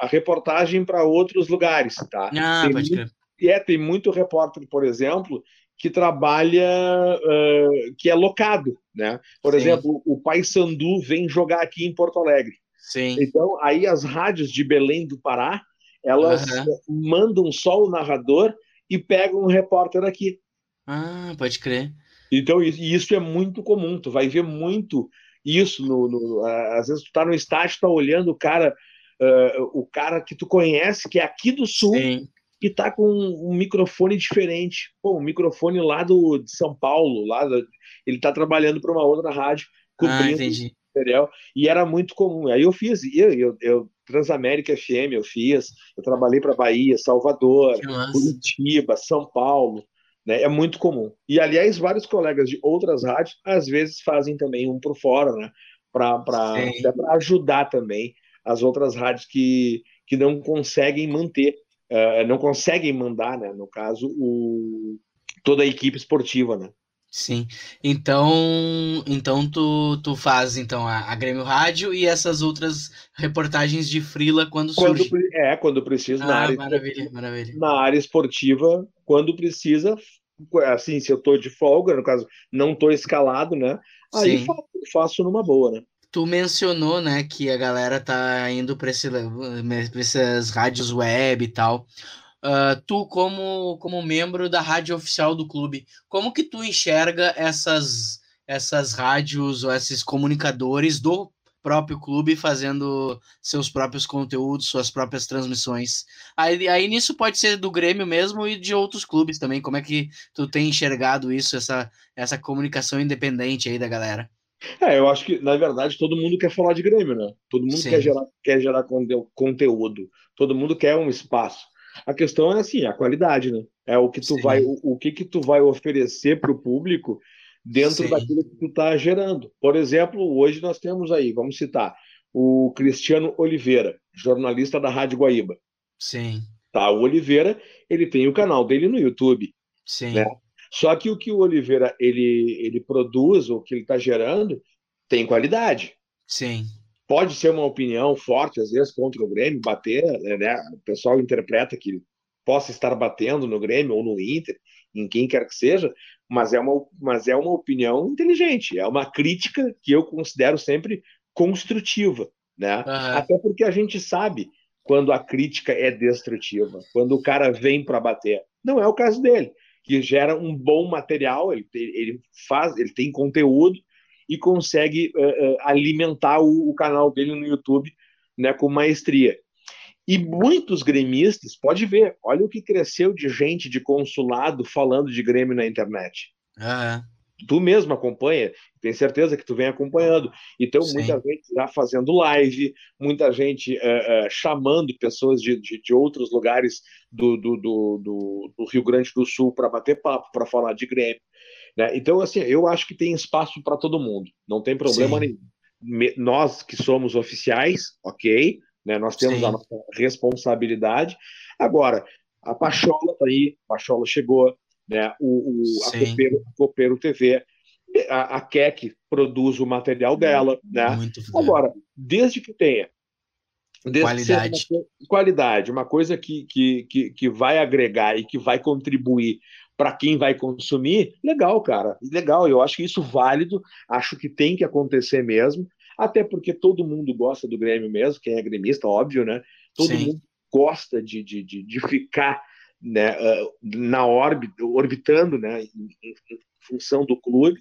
a reportagem para outros lugares, tá? Ah, tem pode muito, É, tem muito repórter, por exemplo, que trabalha, uh, que é locado, né? Por Sim. exemplo, o Paysandu vem jogar aqui em Porto Alegre. Sim. Então, aí as rádios de Belém do Pará, elas uhum. mandam só o narrador e pegam um repórter aqui. Ah, pode crer. Então, isso é muito comum. Tu vai ver muito isso. No, no, às vezes tu tá no estádio, tá olhando o cara, uh, o cara que tu conhece, que é aqui do sul, Sim. e tá com um microfone diferente. Pô, um microfone lá do, de São Paulo, lá do, ele tá trabalhando para uma outra rádio, cobrindo ah, material, e era muito comum. Aí eu fiz, eu, eu, eu Transamérica FM eu fiz, eu trabalhei para Bahia, Salvador, Curitiba, São Paulo, né? É muito comum. E aliás, vários colegas de outras rádios às vezes fazem também um por fora, né? Para ajudar também as outras rádios que, que não conseguem manter, uh, não conseguem mandar, né? No caso, o, toda a equipe esportiva, né? Sim. Então, então tu, tu faz então a, a Grêmio Rádio e essas outras reportagens de frila quando, quando surge. É, quando precisa ah, na área maravilha, maravilha. Na área esportiva, quando precisa, assim, se eu tô de folga, no caso, não tô escalado, né? Aí faço, faço numa boa, né? Tu mencionou, né, que a galera tá indo para esse, essas rádios web e tal. Uh, tu, como, como membro da rádio oficial do clube, como que tu enxerga essas, essas rádios ou esses comunicadores do próprio clube fazendo seus próprios conteúdos, suas próprias transmissões? Aí, aí nisso pode ser do Grêmio mesmo e de outros clubes também. Como é que tu tem enxergado isso, essa, essa comunicação independente aí da galera? É, eu acho que, na verdade, todo mundo quer falar de Grêmio, né? Todo mundo quer gerar, quer gerar conteúdo, todo mundo quer um espaço. A questão é assim, a qualidade, né? É o que tu Sim. vai, o, o, que que tu vai oferecer para o público dentro Sim. daquilo que tu está gerando. Por exemplo, hoje nós temos aí, vamos citar, o Cristiano Oliveira, jornalista da Rádio Guaíba. Sim. Tá, o Oliveira, ele tem o canal dele no YouTube. Sim. Né? Só que o que o Oliveira ele, ele produz, o que ele está gerando, tem qualidade. Sim pode ser uma opinião forte, às vezes, contra o Grêmio, bater, né? O pessoal interpreta que possa estar batendo no Grêmio ou no Inter, em quem quer que seja, mas é uma, mas é uma opinião inteligente, é uma crítica que eu considero sempre construtiva, né? Uhum. Até porque a gente sabe quando a crítica é destrutiva, quando o cara vem para bater. Não é o caso dele, que gera um bom material, ele, ele faz, ele tem conteúdo, e consegue uh, uh, alimentar o, o, canal dele no YouTube né, com maestria. E muitos gremistas, pode ver, olha o que cresceu de gente de consulado falando de Grêmio na internet. Ah, tu mesmo acompanha, tenho certeza que tu vem acompanhando. Então, Sim. muita gente já fazendo live, muita gente uh, chamando pessoas de, de, de, outros lugares do, do, do, do, Rio Grande do Sul para bater papo, para falar de Grêmio. Né? Então, assim, eu acho que tem espaço para todo mundo, não tem problema Sim. nenhum. Nós que somos oficiais, ok, né? nós temos Sim. a nossa responsabilidade. Agora, a Pachola está aí, a Pachola chegou, né? o, o a, Copeiro, a Copeiro TV, a, a Keck produz o material dela. Né? Muito Agora, desde que tenha Desde qualidade. Uma, qualidade, uma coisa que, que, que, que vai agregar e que vai contribuir para quem vai consumir, legal, cara, legal. Eu acho que isso válido, acho que tem que acontecer mesmo, até porque todo mundo gosta do Grêmio mesmo, quem é gremista, óbvio, né? Todo Sim. mundo gosta de, de, de, de ficar né, na órbita, orbitando, né, em, em função do clube.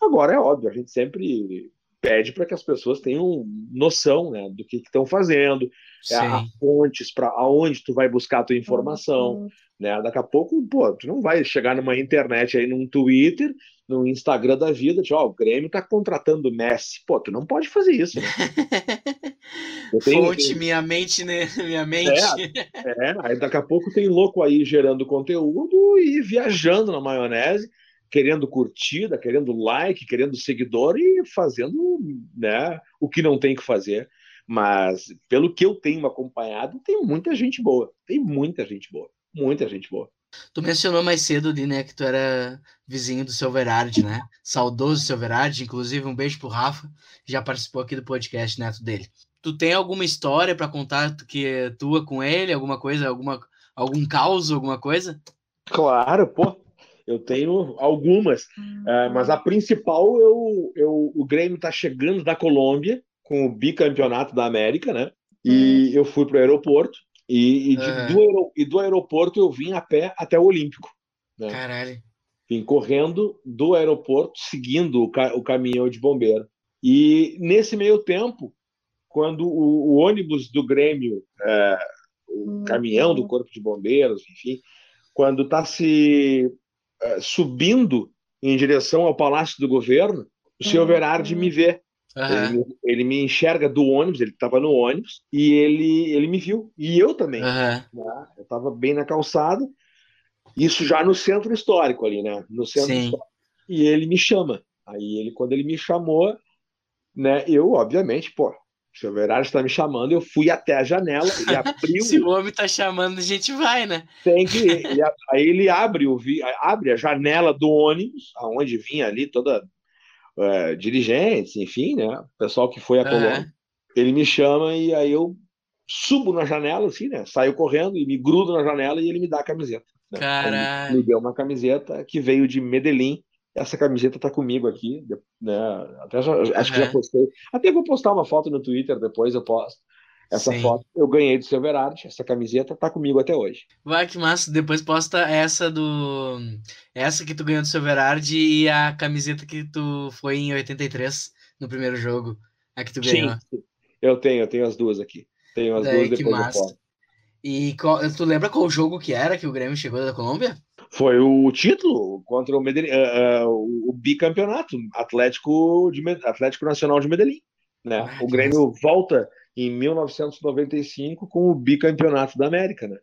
Agora é óbvio, a gente sempre pede para que as pessoas tenham noção né, do que estão fazendo, é, a fontes para aonde tu vai buscar a tua informação. Uhum. Né? Daqui a pouco, pô, tu não vai chegar numa internet aí, num Twitter, no Instagram da vida, tipo, ó, oh, o Grêmio tá contratando Messi. Pô, tu não pode fazer isso. Né? Tenho, Fonte, minha mente, né? Minha mente. É, é, aí daqui a pouco tem louco aí gerando conteúdo e viajando na maionese, querendo curtida, querendo like, querendo seguidor e fazendo né, o que não tem que fazer. Mas, pelo que eu tenho acompanhado, tem muita gente boa. Tem muita gente boa muita gente boa. Tu mencionou mais cedo ali, né, que tu era vizinho do seu Verardi, né? Saudoso seu Verardi, inclusive um beijo pro Rafa, que já participou aqui do podcast neto dele. Tu tem alguma história para contar que é tua com ele, alguma coisa, alguma algum caos, alguma coisa? Claro, pô. Eu tenho algumas, uh, mas a principal eu, eu o Grêmio tá chegando da Colômbia com o bicampeonato da América, né? E hum. eu fui pro aeroporto e, e, de, é. do, e, do, aeroporto eu vim a pé até o Olímpico. Né? Caralho. Vim correndo do aeroporto, seguindo o, ca, o caminhão de bombeiro. E nesse meio tempo, quando o, o ônibus do Grêmio, é, o caminhão do Corpo de Bombeiros, enfim, quando está se é, subindo em direção ao Palácio do Governo, o senhor Verardi me vê. Uhum. Ele, ele, me enxerga do ônibus, ele estava no ônibus, e ele, ele me viu. E eu também. Uhum. Né? Eu estava bem na calçada, isso já no centro histórico ali, né? No centro Sim. histórico. E ele me chama. Aí ele, quando ele me chamou, né, eu, obviamente, pô, o está me chamando, eu fui até a janela e abriu. Se o homem está chamando, a gente vai, né? Tem que ir. aí ele abre, o, abre a janela do ônibus, aonde vinha ali toda é, dirigentes, enfim, né? O pessoal que foi a Colômbia. Uhum. Ele me chama e aí eu subo na janela, assim, né? Saio correndo e me grudo na janela e ele me dá a camiseta. Né? Caralho. Me deu uma camiseta que veio de Medellín. Essa camiseta tá comigo aqui, né? Até já, acho que já postei. Até vou postar uma foto no Twitter depois, eu posto. Essa Sim. foto eu ganhei do Silverart, essa camiseta tá comigo até hoje. Vai, que massa. Depois posta essa do. Essa que tu ganhou do Silverart e a camiseta que tu foi em 83 no primeiro jogo. A que tu ganhou. Sim, eu tenho, eu tenho as duas aqui. Tenho as Daí, duas depois que massa. E qual, tu lembra qual jogo que era que o Grêmio chegou da Colômbia? Foi o título contra o Medellín, uh, uh, o bicampeonato Atlético, de, Atlético Nacional de Medellín. Né? Ah, o Grêmio volta em 1995 com o bicampeonato da América, né?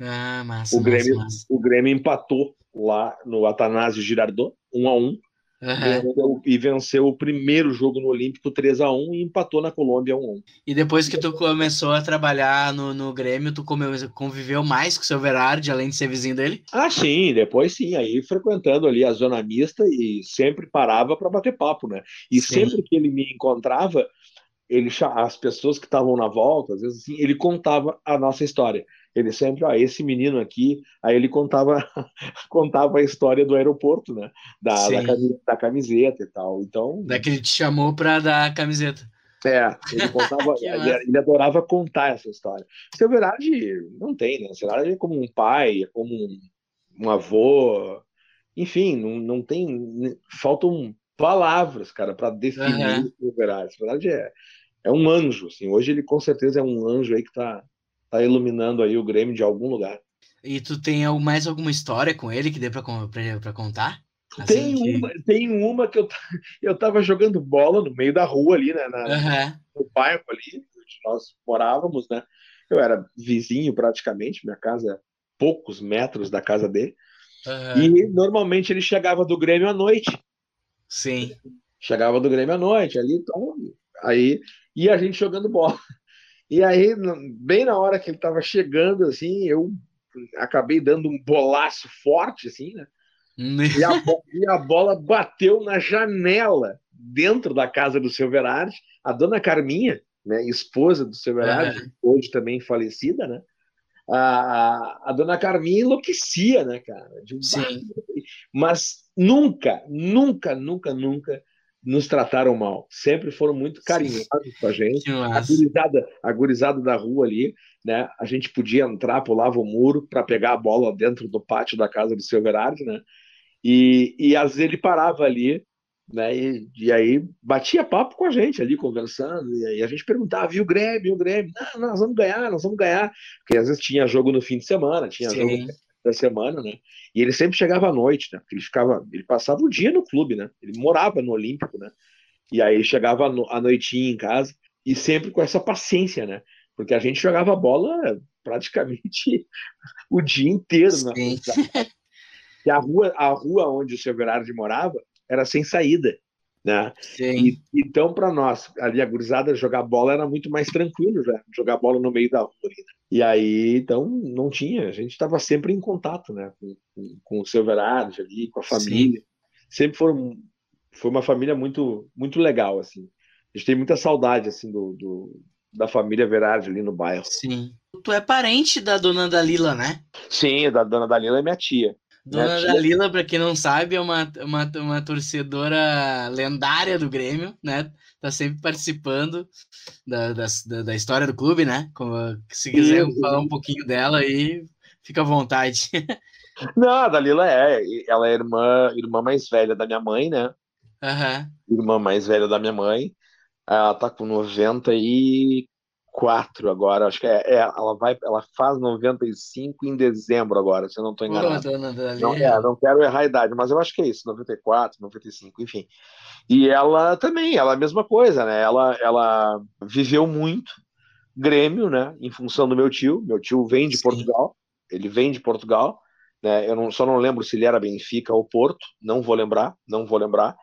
Ah, massa. O Grêmio, massa, massa. O Grêmio empatou lá no Atanásio Girardot, 1 a 1 Uhum. E venceu o primeiro jogo no Olímpico 3 a 1 e empatou na Colômbia 1 a 1 E depois que tu começou a trabalhar no, no Grêmio, tu conviveu mais com o seu Verardi, além de ser vizinho dele? Ah, sim, depois sim, aí frequentando ali a zona mista e sempre parava para bater papo, né? E sim. sempre que ele me encontrava, ele as pessoas que estavam na volta, às vezes assim, ele contava a nossa história. Ele sempre, ó, esse menino aqui, aí ele contava contava a história do aeroporto, né? Da, da, camiseta, da camiseta e tal. Então, da que ele te chamou para dar a camiseta. É, ele contava, ele, ele, adorava contar essa história. Seu Verardi não tem, né? Seu Verardi é como um pai, é como um, um avô, enfim, não, não tem, faltam palavras, cara, para definir uhum. o Verardi. O Verardi é, é um anjo, assim. Hoje ele com certeza é um anjo aí que tá, tá iluminando aí o Grêmio de algum lugar. E tu tem mais alguma história com ele que dê pra, pra, pra contar? Assim tem, que... uma, tem uma que eu, eu tava jogando bola no meio da rua ali, né? Na, uhum. No bairro ali, onde nós morávamos, né? Eu era vizinho praticamente, minha casa, poucos metros da casa dele. Uhum. E normalmente ele chegava do Grêmio à noite. Sim. Chegava do Grêmio à noite, ali, então, aí, e a gente jogando bola. E aí, bem na hora que ele estava chegando, assim, eu acabei dando um bolaço forte, assim, né? e, a, e, a, bola bateu na janela dentro da casa do seu Verardi. A dona Carminha, né, esposa do seu Verardi, é. hoje também falecida, né? A, a, dona Carminha enlouquecia, né, cara? Um Sim. Mas nunca, nunca, nunca, nunca nos trataram mal. Sempre foram muito carinhosos com a gente. A gurizada, a gurizada da rua ali, né? A gente podia entrar, pulava o muro para pegar a bola dentro do pátio da casa do seu Verardi, né? E, e às vezes ele parava ali, né? E, e aí batia papo com a gente ali, conversando. E aí a gente perguntava, viu o Grêmio, o Grêmio? Não, nós vamos ganhar, nós vamos ganhar. Porque às vezes tinha jogo no fim de semana, tinha Sim. jogo da semana, né? E ele sempre chegava à noite, né? Porque ele ficava, ele passava o dia no clube, né? Ele morava no Olímpico, né? E aí chegava à noitinha em casa e sempre com essa paciência, né? Porque a gente jogava bola praticamente o dia inteiro, né? E a rua, a rua onde o seu Gerardo morava era sem saída. Né? E, então, para nós, ali a gurizada jogar bola era muito mais tranquilo já, jogar bola no meio da rua. Né? E aí, então, não tinha, a gente estava sempre em contato né? com, com, com o seu Verardi ali, com a família. Sim. Sempre foram, foi uma família muito, muito legal, assim. A gente tem muita saudade, assim, do, do da família Verardi ali no bairro. Sim. Tu é parente da dona Dalila, né? Sim, da dona Dalila é minha tia. Dona Dalila, para quem não sabe, é uma, uma, uma torcedora lendária do Grêmio, né? Tá sempre participando da, da, da história do clube, né? Se quiser falar um pouquinho dela aí, fica à vontade. Não, a Dalila é, ela é irmã, irmã mais velha da minha mãe, né? Uhum. Irmã mais velha da minha mãe. Ela tá com 94 agora. Acho que é, é, ela vai, ela faz 95 em dezembro agora, se eu não estou enganado. Não, é, não quero errar a idade, mas eu acho que é isso, 94, 95, enfim. E ela também, ela é a mesma coisa, né? Ela, ela viveu muito Grêmio, né? Em função do meu tio. Meu tio vem de Sim. Portugal. Ele vem de Portugal. Né? Eu não, só não lembro se ele era Benfica ou Porto. Não vou lembrar, não vou lembrar.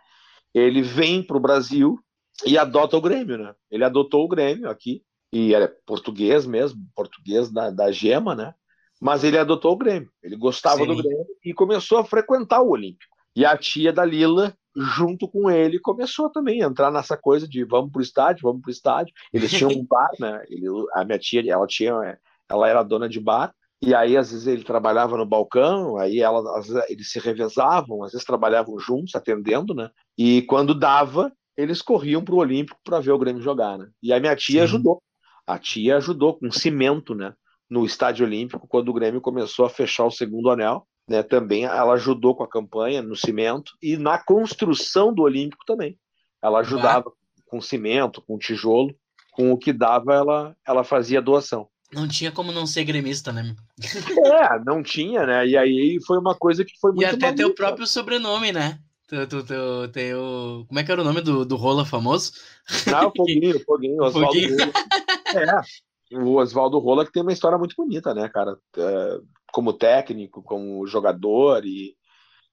Ele vem para o Brasil e adota o Grêmio, né? Ele adotou o Grêmio aqui. E é português mesmo, português da, da Gema, né? Mas ele adotou o Grêmio. Ele gostava Sim. do Grêmio e começou a frequentar o Olímpico. E a tia da Lila junto com ele, começou também a entrar nessa coisa de vamos pro estádio, vamos pro estádio. Eles tinham um bar, né? Ele, a minha tia, ela tinha, ela era dona de bar, e aí às vezes ele trabalhava no balcão, aí ela, vezes, eles se revezavam, às vezes trabalhavam juntos, atendendo, né? E quando dava, eles corriam pro Olímpico para ver o Grêmio jogar, né? E a minha tia Sim. ajudou. A tia ajudou com cimento, né? No estádio Olímpico, quando o Grêmio começou a fechar o segundo anel né, também ela ajudou com a campanha no cimento e na construção do Olímpico também. Ela ajudava ah. com cimento, com tijolo, com o que dava ela, ela fazia doação. Não tinha como não ser gremista, né? É, não tinha, né? E aí foi uma coisa que foi muito. E até teu próprio sobrenome, né? Tu, tu, tu, tem o... Como é que era o nome do, do Rola famoso? Ah, o Foguinho, o Foguinho, Oswaldo Foguinho. É, o Oswaldo Rola que tem uma história muito bonita, né, cara? É, como técnico, como jogador e,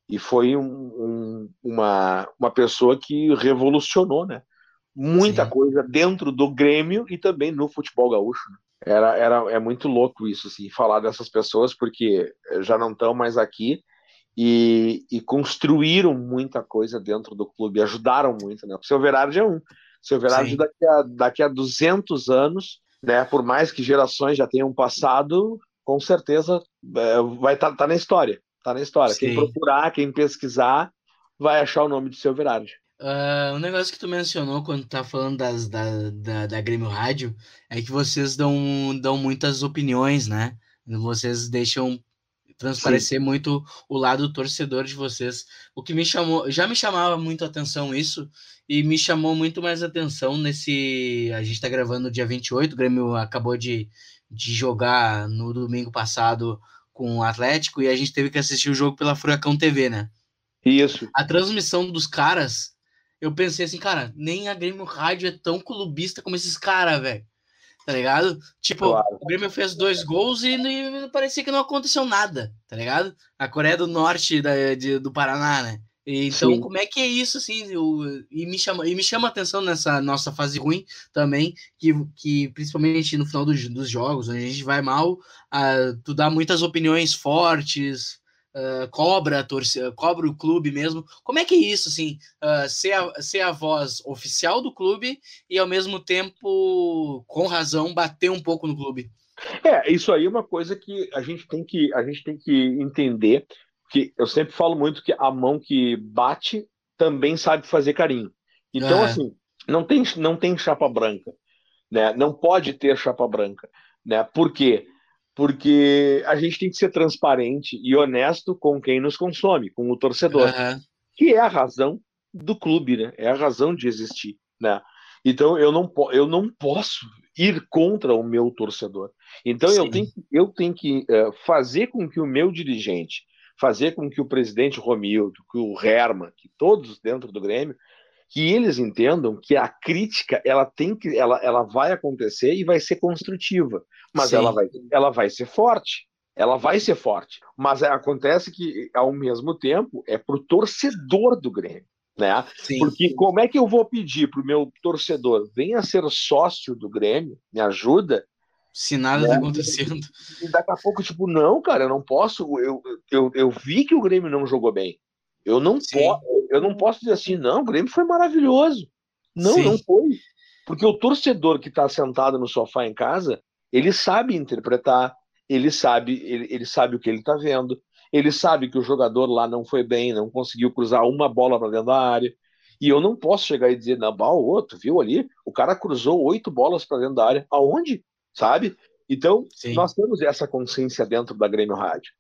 e foi um, um, uma, uma pessoa que revolucionou, né? Muita Sim. coisa dentro do Grêmio e também no futebol gaúcho. Né? Era, era, é muito louco isso, assim, falar dessas pessoas, porque já não estão mais aqui e, e, construíram muita coisa dentro do clube, ajudaram muito, né? O seu Verardi é um. Seu Verardi daqui a, daqui a 200 anos, né, por mais que gerações já tenham passado, com certeza é, vai estar tá, tá na história. Tá na história. Sim. Quem procurar, quem pesquisar, vai achar o nome do seu Verardi. Uh, um negócio que tu mencionou quando tá falando das, da, da, da Grêmio Rádio é que vocês dão, dão muitas opiniões, né? Vocês deixam transparecer Sim. muito o lado torcedor de vocês. O que me chamou, já me chamava muito a atenção isso, e me chamou muito mais atenção nesse. A gente tá gravando dia 28, o Grêmio acabou de, de jogar no domingo passado com o Atlético e a gente teve que assistir o jogo pela Furacão TV, né? Isso. A transmissão dos caras, eu pensei assim, cara, nem a Grêmio Rádio é tão clubista como esses caras, velho. Tá ligado? Tipo, claro. o Grêmio fez dois gols e, e parecia que não aconteceu nada, tá ligado? A Coreia do Norte da, de, do Paraná, né? Então, Sim. como é que é isso, assim? Eu, e, me chama, e me chama a atenção nessa nossa fase ruim também, que, que principalmente no final dos, dos jogos, onde a gente vai mal, uh, tu dá muitas opiniões fortes, uh, cobra a torcida, cobra o clube mesmo. Como é que é isso, assim? Uh, ser, a, ser a voz oficial do clube e, ao mesmo tempo, com razão, bater um pouco no clube? É, isso aí é uma coisa que a gente tem que, a gente tem que entender que eu sempre falo muito que a mão que bate também sabe fazer carinho. Então, assim, não tem, não tem chapa branca, né? Não pode ter chapa branca, né? Por quê? Porque a gente tem que ser transparente e honesto com quem nos consome, com o torcedor, uhum. que é a razão do clube, né? É a razão de existir, né? Então eu não, eu não posso ir contra o meu torcedor. Então eu tenho, eu tenho que uh, fazer com que o meu dirigente fazer com que o presidente Romildo, que o Herman, que todos dentro do Grêmio, que eles entendam que a crítica ela tem que ela, ela vai acontecer e vai ser construtiva, mas ela vai, ela vai ser forte. Ela vai ser forte, mas acontece que ao mesmo tempo é para o torcedor do Grêmio, né? Sim. Porque como é que eu vou pedir para o meu torcedor venha ser sócio do Grêmio, me ajuda, se nada tá acontecendo. E daqui a pouco, tipo, não, cara, eu não posso. Eu, eu, eu vi que o Grêmio não jogou bem. Eu não, po eu não posso dizer assim, não, o Grêmio foi maravilhoso. Não, Sim. não foi. Porque o torcedor que está sentado no sofá em casa, ele sabe interpretar, ele sabe, ele, ele sabe o que ele está vendo, ele sabe que o jogador lá não foi bem, não conseguiu cruzar uma bola para dentro da área. E eu não posso chegar e dizer, não, o outro, viu ali? O cara cruzou oito bolas para dentro da área. Aonde? sabe? Então, Sim. nós temos essa consciência dentro da Grêmio Rádio.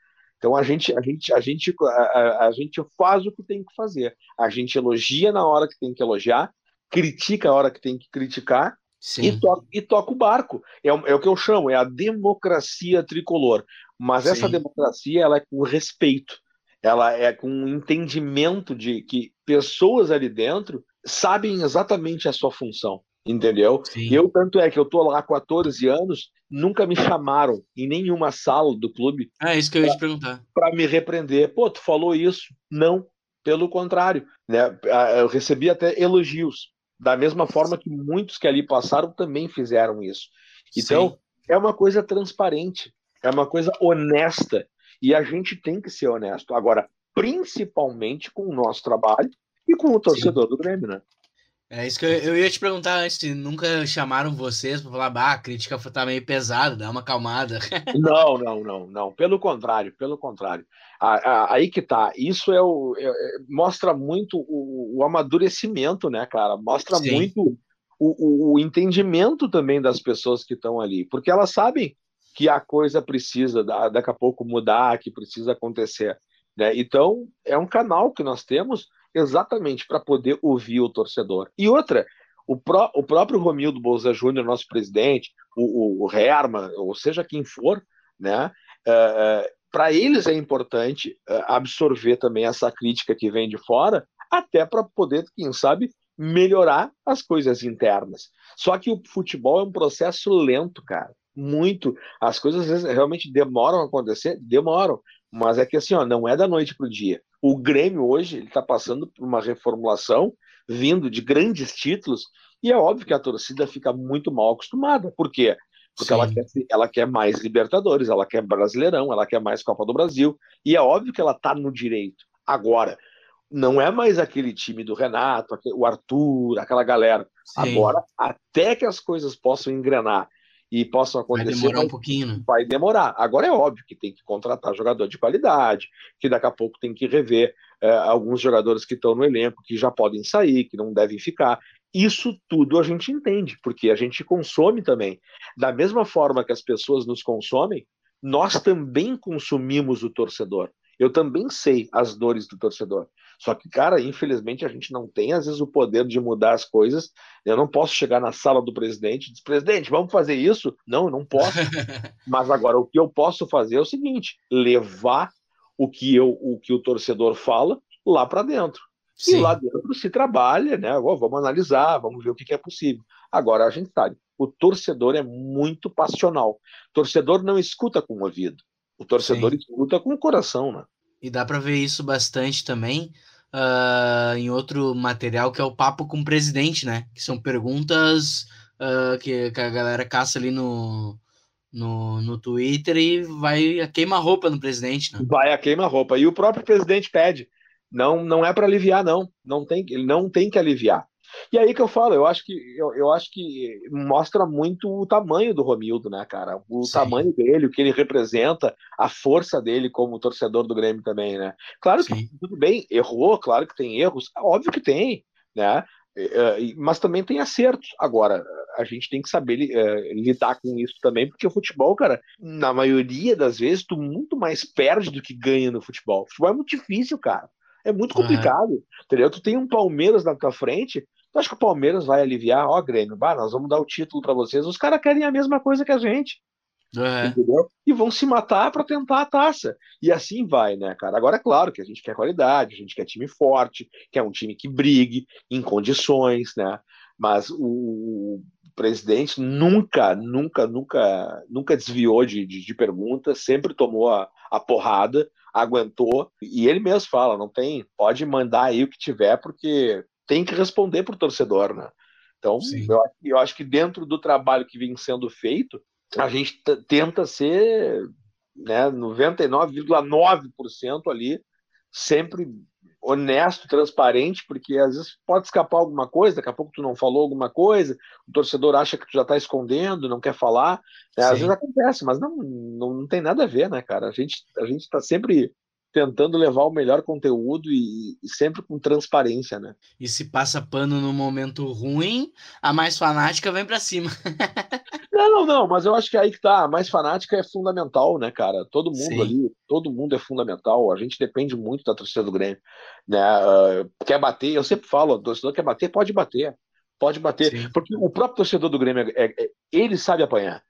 Então a gente, a gente, a gente, a, a, gente faz o que tem que fazer. A gente elogia na hora que tem que elogiar, critica a hora que tem que criticar e toca, e toca, o barco. É, é, o que eu chamo, é a democracia tricolor. Mas Sim. essa democracia ela é com respeito, ela é com um entendimento de que pessoas ali dentro sabem exatamente a sua função entendeu? Sim. Eu, tanto é que eu tô lá há 14 anos, nunca me chamaram em nenhuma sala do clube. É isso que eu ia te perguntar. Para me repreender. Pô, tu falou isso. Não, pelo contrário. Né? Eu recebi até elogios, da mesma forma que muitos que ali passaram também fizeram isso. Então, Sim. é uma coisa transparente, é uma coisa honesta, e a gente tem que ser honesto. Agora, principalmente com o nosso trabalho e com o torcedor Sim. do Grêmio, né? É isso que eu, eu, ia te perguntar antes, se nunca chamaram vocês para falar, bah, a crítica tá meio pesada, dá uma acalmada. Não, não, não, não. Pelo contrário, pelo contrário. Aí que tá. Isso é o, é, é, mostra muito o, o, amadurecimento, né, cara? Mostra Sim. muito o, o, entendimento também das pessoas que estão ali, porque elas sabem que a coisa precisa daqui a pouco mudar, que precisa acontecer. Né? Então, é um canal que nós temos exatamente para poder ouvir o torcedor. E outra, o, pró o próprio Romildo Bolsa Júnior, nosso presidente, o, o, o Herman, ou seja quem for, né, uh, uh, para eles é importante uh, absorver também essa crítica que vem de fora, até para poder, quem sabe, melhorar as coisas internas. Só que o futebol é um processo lento, cara. Muito. As coisas realmente demoram a acontecer, demoram. Mas é que assim, ó, não é da noite para o dia. O Grêmio hoje está passando por uma reformulação, vindo de grandes títulos, e é óbvio que a torcida fica muito mal acostumada. Por quê? Porque ela quer, ela quer mais Libertadores, ela quer Brasileirão, ela quer mais Copa do Brasil, e é óbvio que ela está no direito. Agora, não é mais aquele time do Renato, o Arthur, aquela galera. Sim. Agora, até que as coisas possam engrenar e possam acontecer. Vai demorar um pouquinho, né? Vai demorar. Agora é óbvio que tem que contratar jogador de qualidade, que daqui a pouco tem que rever é, alguns jogadores que estão no elenco, que já podem sair, que não devem ficar. Isso tudo a gente entende, porque a gente consome também. Da mesma forma que as pessoas nos consomem, nós também consumimos o torcedor. Eu também sei as dores do torcedor. Só que, cara, infelizmente a gente não tem, às vezes, o poder de mudar as coisas. Eu não posso chegar na sala do presidente e dizer, presidente, vamos fazer isso? Não, eu não posso. Mas agora, o que eu posso fazer é o seguinte: levar o que, eu, o, que o torcedor fala lá para dentro. Sim. E lá dentro se trabalha, né? vamos analisar, vamos ver o que, que é possível. Agora, a gente sabe, o torcedor é muito passional. O torcedor não escuta com o ouvido. O torcedor Sim. escuta com o coração, né? E dá para ver isso bastante também uh, em outro material que é o Papo com o Presidente, né? Que são perguntas uh, que, que, a galera caça ali no, no, no Twitter e vai a queima-roupa no presidente, né? Vai a queima-roupa. E o próprio presidente pede. Não, não é para aliviar, não. não tem, ele não tem que aliviar. E aí que eu falo, eu acho que eu, eu acho que mostra muito o tamanho do Romildo, né, cara? O Sim. tamanho dele, o que ele representa, a força dele como torcedor do Grêmio também, né? Claro Sim. que tudo bem, errou, claro que tem erros, óbvio que tem, né? Mas também tem acertos. Agora, a gente tem que saber uh, lidar com isso também, porque o futebol, cara, na maioria das vezes, tu muito mais perde do que ganha no futebol. O futebol é muito difícil, cara. É muito complicado, uhum. entendeu? Tu tem um Palmeiras na tua frente, Tu acha que o Palmeiras vai aliviar? Ó, Grêmio, bah, nós vamos dar o título para vocês. Os caras querem a mesma coisa que a gente. É. Entendeu? E vão se matar para tentar a taça. E assim vai, né, cara? Agora é claro que a gente quer qualidade, a gente quer time forte, quer um time que brigue em condições, né? Mas o, presidente nunca, nunca, nunca, nunca desviou de, de, de perguntas, sempre tomou a, a porrada, aguentou. E ele mesmo fala: não tem, pode mandar aí o que tiver, porque tem que responder para o torcedor, né? Então, eu, eu, acho que dentro do trabalho que vem sendo feito, a gente tenta ser né, 99,9% ali, sempre honesto, transparente, porque às vezes pode escapar alguma coisa, daqui a pouco tu não falou alguma coisa, o torcedor acha que tu já está escondendo, não quer falar, né? às vezes acontece, mas não, não, não, tem nada a ver, né, cara? A gente a gente está sempre tentando levar o melhor conteúdo e, e, sempre com transparência, né? E se passa pano no momento ruim, a mais fanática vem para cima. Não, não, não, mas eu acho que aí que tá. A mais fanática é fundamental, né, cara? Todo mundo Sim. ali, todo mundo é fundamental. A gente depende muito da torcida do Grêmio. Né? Uh, quer bater, eu sempre falo, o torcedor quer bater, pode bater. Pode bater. Sim. Porque o próprio torcedor do Grêmio, é, é, ele sabe apanhar.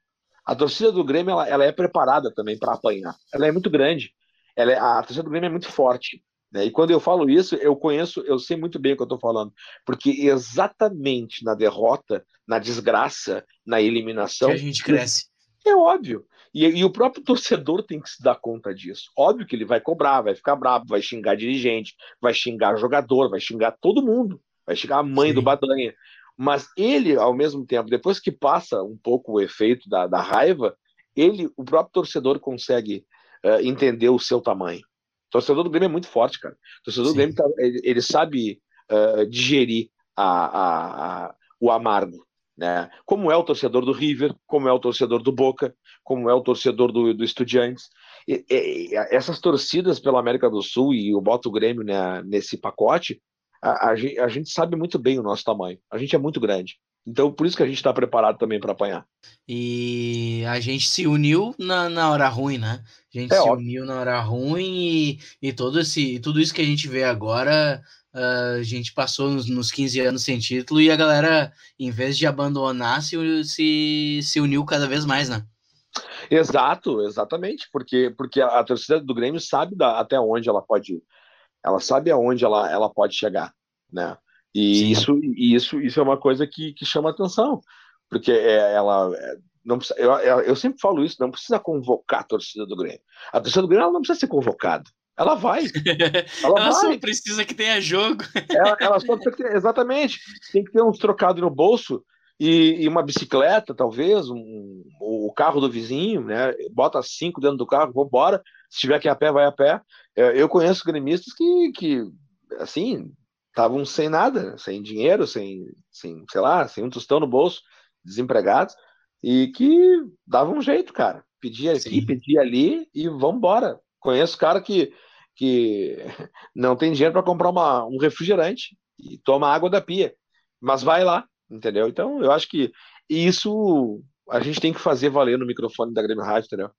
A torcida do Grêmio, ela, ela é preparada também para apanhar. Ela é muito grande. Ela é, a torcida do Grêmio é muito forte. Né? E quando eu falo isso, eu conheço, eu sei muito bem o que eu estou falando, porque exatamente na derrota, na desgraça, na eliminação. Que a gente cresce. É óbvio. E, e, o próprio torcedor tem que se dar conta disso. Óbvio que ele vai cobrar, vai ficar bravo, vai xingar dirigente, vai xingar jogador, vai xingar todo mundo, vai xingar a mãe Sim. do Badanha. Mas ele, ao mesmo tempo, depois que passa um pouco o efeito da, da raiva, ele, o próprio torcedor consegue uh, entender o seu tamanho. O torcedor do Grêmio é muito forte, cara. O torcedor Sim. do Grêmio, tá, ele, ele, sabe uh, digerir a, a, a, o amargo. Né? Como é o torcedor do River, como é o torcedor do Boca, como é o torcedor do, do Estudiantes. E, e, essas torcidas pela América do Sul, e eu boto o Grêmio né, nesse pacote, a, a, a, gente sabe muito bem o nosso tamanho. A gente é muito grande. Então, por isso que a gente está preparado também para apanhar. E a gente se uniu na, na hora ruim, né? A gente é se óbvio. uniu na hora ruim e, e todo esse, tudo isso que a gente vê agora, uh, a gente passou nos, nos 15 anos sem título e a galera, em vez de abandonar, se, se, se uniu cada vez mais, né? Exato, exatamente, porque, porque a, a torcida do Grêmio sabe da, até onde ela pode ir. Ela sabe aonde ela, ela pode chegar, né? E isso, isso, isso é uma coisa que, que chama atenção, porque é, ela é, não precisa, eu, eu sempre falo isso, não precisa convocar a torcida do Grêmio. A torcida do Grêmio não precisa ser convocada. Ela vai. Ela, ela vai. só precisa que tenha jogo. Ela, ela só precisa, exatamente. Tem que ter uns trocados no bolso e, e, uma bicicleta, talvez, um, o carro do vizinho, né? Bota cinco dentro do carro, vou embora. Se tiver que ir a pé, vai a pé. É, eu conheço gremistas que, que assim, estavam sem nada, sem dinheiro, sem, sem, sei lá, sem um tostão no bolso, desempregados, e que davam um jeito, cara. Pedia aqui, Sim. pedia ali e vamos embora. Conheço cara que, que não tem dinheiro para comprar uma, um refrigerante e toma água da pia, mas vai lá, entendeu? Então, eu acho que isso a gente tem que fazer valer no microfone da Grêmio Rádio, entendeu?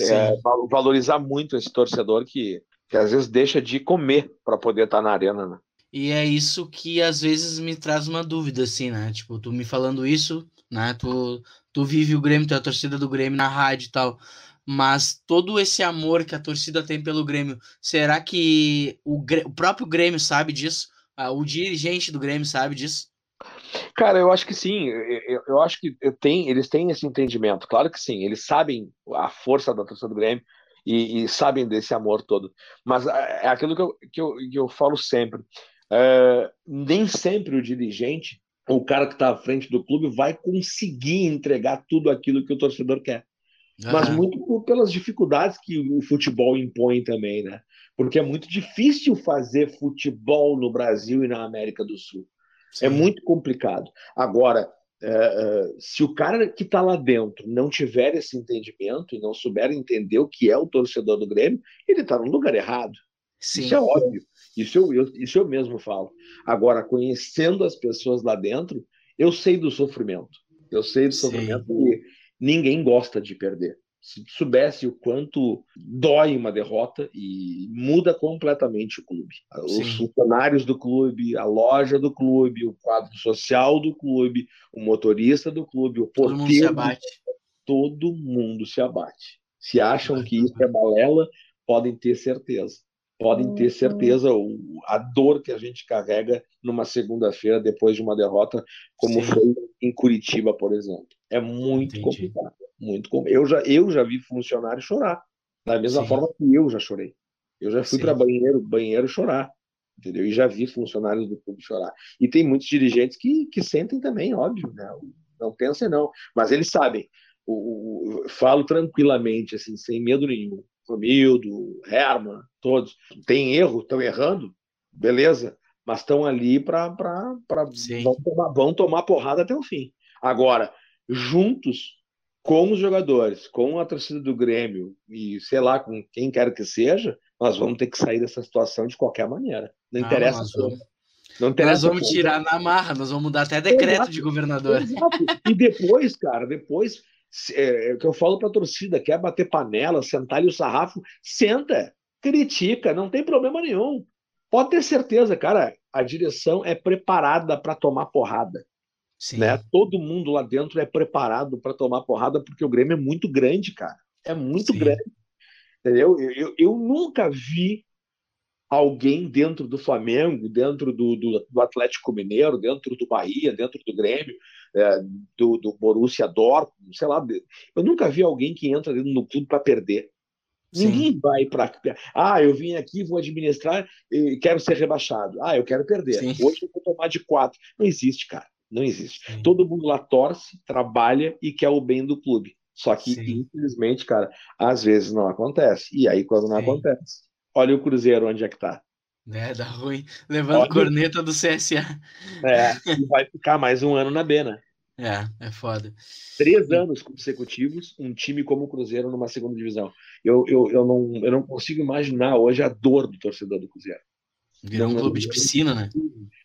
É, valorizar muito esse torcedor que, que às vezes deixa de comer para poder estar tá na arena, né? E é isso que às vezes me traz uma dúvida, assim, né? Tipo, tu me falando isso, né? Tu, tu vive o Grêmio, tu é a torcida do Grêmio na rádio e tal. Mas todo esse amor que a torcida tem pelo Grêmio, será que o, o próprio Grêmio sabe disso? Ah, o dirigente do Grêmio sabe disso? Cara, eu acho que sim. Eu, eu acho que tem, eles têm esse entendimento. Claro que sim. Eles sabem a força da torcida do Grêmio e, e sabem desse amor todo. Mas é, é aquilo que eu, que eu, que eu falo sempre. É, nem sempre o dirigente, o cara que está à frente do clube, vai conseguir entregar tudo aquilo que o torcedor quer. Mas muito pelas dificuldades que o futebol impõe também, né? Porque é muito difícil fazer futebol no Brasil e na América do Sul. É Sim. É muito complicado. Agora, é, é, se o cara que está lá dentro não tiver esse entendimento e não souber entender o que é o torcedor do Grêmio, ele está no lugar errado. Sim. Isso é óbvio. Isso eu, eu, isso eu mesmo falo. Agora, conhecendo as pessoas lá dentro, eu sei do sofrimento. Eu sei do Sim. sofrimento que ninguém gosta de perder. Se soubesse o quanto dói uma derrota e muda completamente o clube. Sim. Os funcionários do clube, a loja do clube, o quadro social do clube, o motorista do clube, o porteiro. Todo mundo se abate. Todo mundo se abate. Se acham que isso é balela, podem ter certeza podem ter certeza o, a dor que a gente carrega numa segunda-feira depois de uma derrota, como Sim. foi em Curitiba, por exemplo. É muito Entendi. complicado. Muito eu, já, eu já vi funcionário chorar, da mesma Sim. forma que eu já chorei. Eu já fui para banheiro, banheiro chorar, entendeu? E já vi funcionários do clube chorar. E tem muitos dirigentes que, que sentem também, óbvio, né? Não pensem não, mas eles sabem. O, o, falo tranquilamente, assim, sem medo nenhum. Romildo, Herman, todos. Tem erro, estão errando, beleza, mas estão ali para. Vão tomar, vão tomar porrada até o fim. Agora, juntos com os jogadores, com a torcida do Grêmio e sei lá, com quem quer que seja, nós vamos ter que sair dessa situação de qualquer maneira. Não ah, interessa. Não interessa nós vamos tirar na marra, nós vamos mudar até decreto Exato. de governador. Exato. E depois, cara, depois é, é o que eu falo para a torcida: quer bater panela, sentar ali o sarrafo, senta, critica, não tem problema nenhum. Pode ter certeza, cara, a direção é preparada para tomar porrada. Sim. Né? Todo mundo lá dentro é preparado para tomar porrada, porque o Grêmio é muito grande, cara. É muito Sim. grande. Entendeu? Eu, eu, eu, nunca vi alguém dentro do Flamengo, dentro do, do, do, Atlético Mineiro, dentro do Bahia, dentro do Grêmio, é, do, do Borussia Dortmund, sei lá. Eu nunca vi alguém que entra dentro do clube para perder. Sim. Ninguém vai para. Ah, eu vim aqui, vou administrar e quero ser rebaixado. Ah, eu quero perder. Sim. Hoje eu vou tomar de quatro. Não existe, cara. Não existe. Sim. Todo mundo lá torce, trabalha e quer o bem do clube. Só que, infelizmente, cara, às vezes não acontece. E aí, quando não acontece, olha o Cruzeiro onde é que tá. É, dá ruim. Levando olha... corneta do CSA. É, e vai ficar mais um ano na B, né? É, é foda. Três anos consecutivos, um time como o Cruzeiro numa segunda divisão. Eu, eu, eu, não, eu não consigo imaginar hoje a dor do torcedor do Cruzeiro. Virar um clube de piscina, né?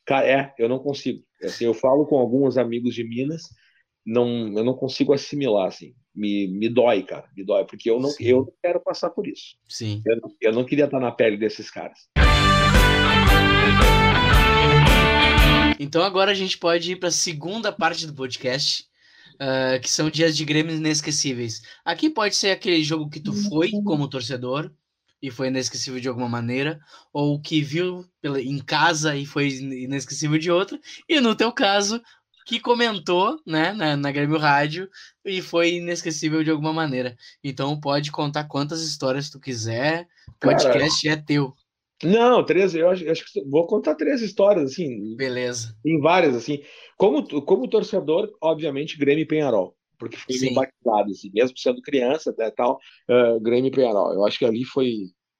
Cara, é, eu não consigo. Assim, eu falo com alguns amigos de Minas, não, eu não consigo assimilar, assim. Me, me dói, cara, me dói, porque eu não, eu não quero passar por isso. Sim. Eu, eu não queria estar na pele desses caras. Então agora a gente pode ir para a segunda parte do podcast, uh, que são dias de Grêmio inesquecíveis. Aqui pode ser aquele jogo que tu foi como torcedor e foi inesquecível de alguma maneira, ou que viu pela, em casa e foi inesquecível de outra, e no teu caso, que comentou né, na, na Grêmio Rádio e foi inesquecível de alguma maneira. Então pode contar quantas histórias tu quiser, o podcast Cara, é teu. Não, três, eu acho, eu acho, que vou contar três histórias, assim. Beleza. Em várias, assim. Como, como torcedor, obviamente, Grêmio e Penharol, porque foi Sim. batizado, assim, mesmo sendo criança, né, tal, uh, Grêmio e Penharol. Eu acho que ali foi,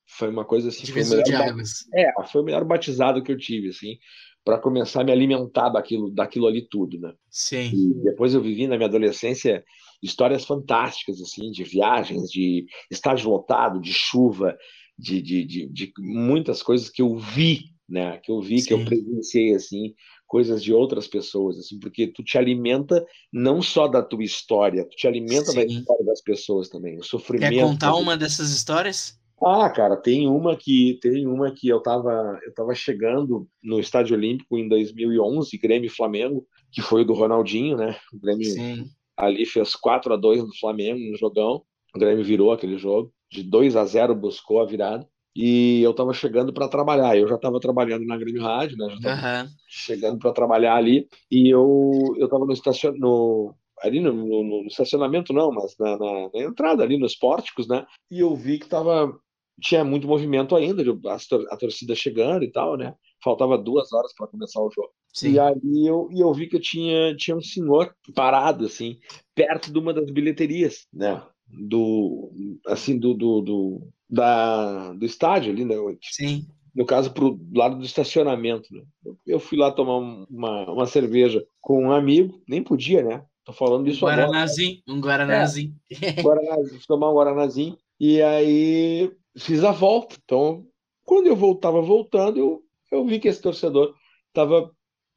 foi uma coisa assim. Divisor de águas. É, foi o melhor batizado que eu tive, assim, para começar a me alimentar daquilo, daquilo ali tudo, né? Sim. E depois eu vivi na minha adolescência histórias fantásticas, assim, de viagens, de estágio lotado, de chuva, de, de, de, de muitas coisas que eu vi, né? Que eu vi, Sim. que eu presenciei, assim, coisas de outras pessoas, assim, porque tu te alimenta não só da tua história, tu te alimenta Sim. da história das pessoas também, o sofrimento. Quer contar uma dessas histórias? Ah, cara, tem uma que tem uma que eu tava eu tava chegando no Estádio Olímpico em 2011, Grêmio e Flamengo, que foi o do Ronaldinho, né? O Grêmio Sim. ali fez 4 a 2 no Flamengo no jogão. O Grêmio virou aquele jogo de 2 a 0 buscou a virada. E eu estava chegando para trabalhar. Eu já estava trabalhando na Grêmio Rádio, né? Uhum. chegando para trabalhar ali. E eu eu estava no estacion... no ali no, no, no, estacionamento não, mas na, na, na, entrada ali nos pórticos, né? E eu vi que tava tinha muito movimento ainda, a, torcida chegando e tal, né? Faltava duas horas para começar o jogo. Sim. E aí eu, e eu vi que eu tinha, tinha um senhor parado, assim, perto de uma das bilheterias, né? do assim do, do, do, da, do estádio ali, né? Sim. No caso, pro lado do estacionamento. Né? Eu fui lá tomar uma, uma cerveja com um amigo, nem podia, né? Tô falando disso um Guaranazinho, agora. Um Guaranazinho. É, Guaranazinho. Fui tomar um Guaranazinho. E aí fiz a volta. Então, quando eu voltava voltando, eu, eu vi que esse torcedor estava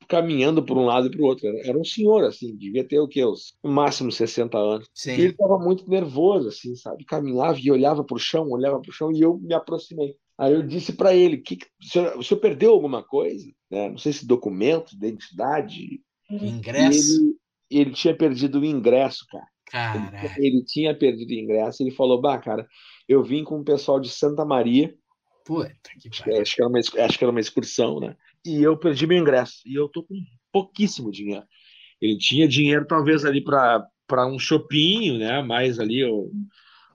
caminhando por um lado e para o outro. Era um senhor, assim, devia ter o quê? Os, máximo 60 anos. Sim. E ele estava muito nervoso, assim, sabe? Caminhava e olhava para o chão, olhava para o chão, e eu me aproximei. Aí eu disse para ele: que, que o, senhor, o, senhor, perdeu alguma coisa? Né? Não sei se documento, identidade. Ingresso? Ele, ele, tinha perdido o ingresso, cara. Ele, ele tinha perdido o ingresso. Ele falou: Bah, cara, eu vim com o pessoal de Santa Maria. Puta que pariu. Acho que, era uma, acho que era uma excursão, né? e eu perdi meu ingresso. E eu tô com pouquíssimo dinheiro. Ele tinha dinheiro, talvez, ali para um shopping, né? Mais ali um,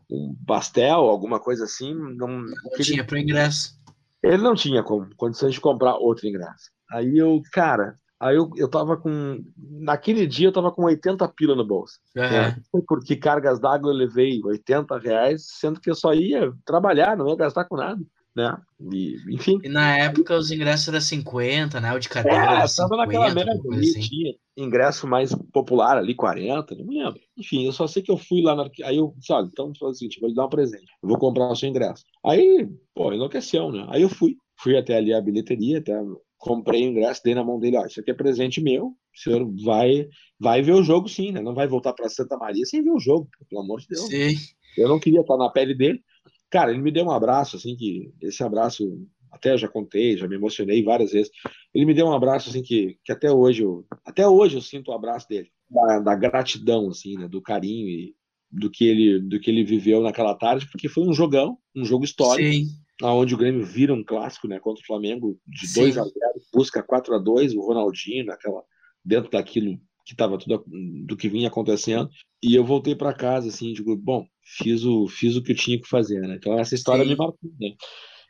um pastel, alguma coisa assim. Não, não tinha para ingresso. Ele não tinha como, condições de comprar outro ingresso. Aí eu, cara, aí eu, eu tava com. Naquele dia eu tava com 80 pila no bolso. Uhum. Né? Porque cargas d'água eu levei 80 reais, sendo que eu só ia trabalhar, não ia gastar com nada né? E, enfim. E na época os ingressos eram 50, né? O de cadeira é, era 50, naquela ali, assim. tinha ingresso mais popular ali, 40, não me lembro. Enfim, eu só sei que eu fui lá, na... aí eu olha, então foi assim, vou lhe dar um presente, eu vou comprar o seu ingresso. Aí, pô, enlouqueceu, né? Aí eu fui, fui até ali a bilheteria, até comprei o ingresso, dei na mão dele, ó, isso aqui é presente meu, o senhor vai, vai ver o jogo sim, né? Não vai voltar para Santa Maria sem ver o jogo, pelo amor de Deus. Sim. Eu não queria estar na pele dele. Cara, ele me deu um abraço, assim, que esse abraço, até já contei, já me emocionei várias vezes. Ele me deu um abraço, assim, que, que até hoje eu, até hoje eu sinto o abraço dele, da, da gratidão, assim, né? Do carinho e do que ele, do que ele viveu naquela tarde, porque foi um jogão, um jogo histórico. Sim. Onde o Grêmio vira um clássico, né, contra o Flamengo de Sim. 2 a 0, busca 4 a 2, o Ronaldinho, naquela dentro daquilo que estava tudo do que vinha acontecendo. E eu voltei para casa assim, digo, bom, fiz o fiz o que eu tinha que fazer, né? Então essa história Sim. me marcou, né?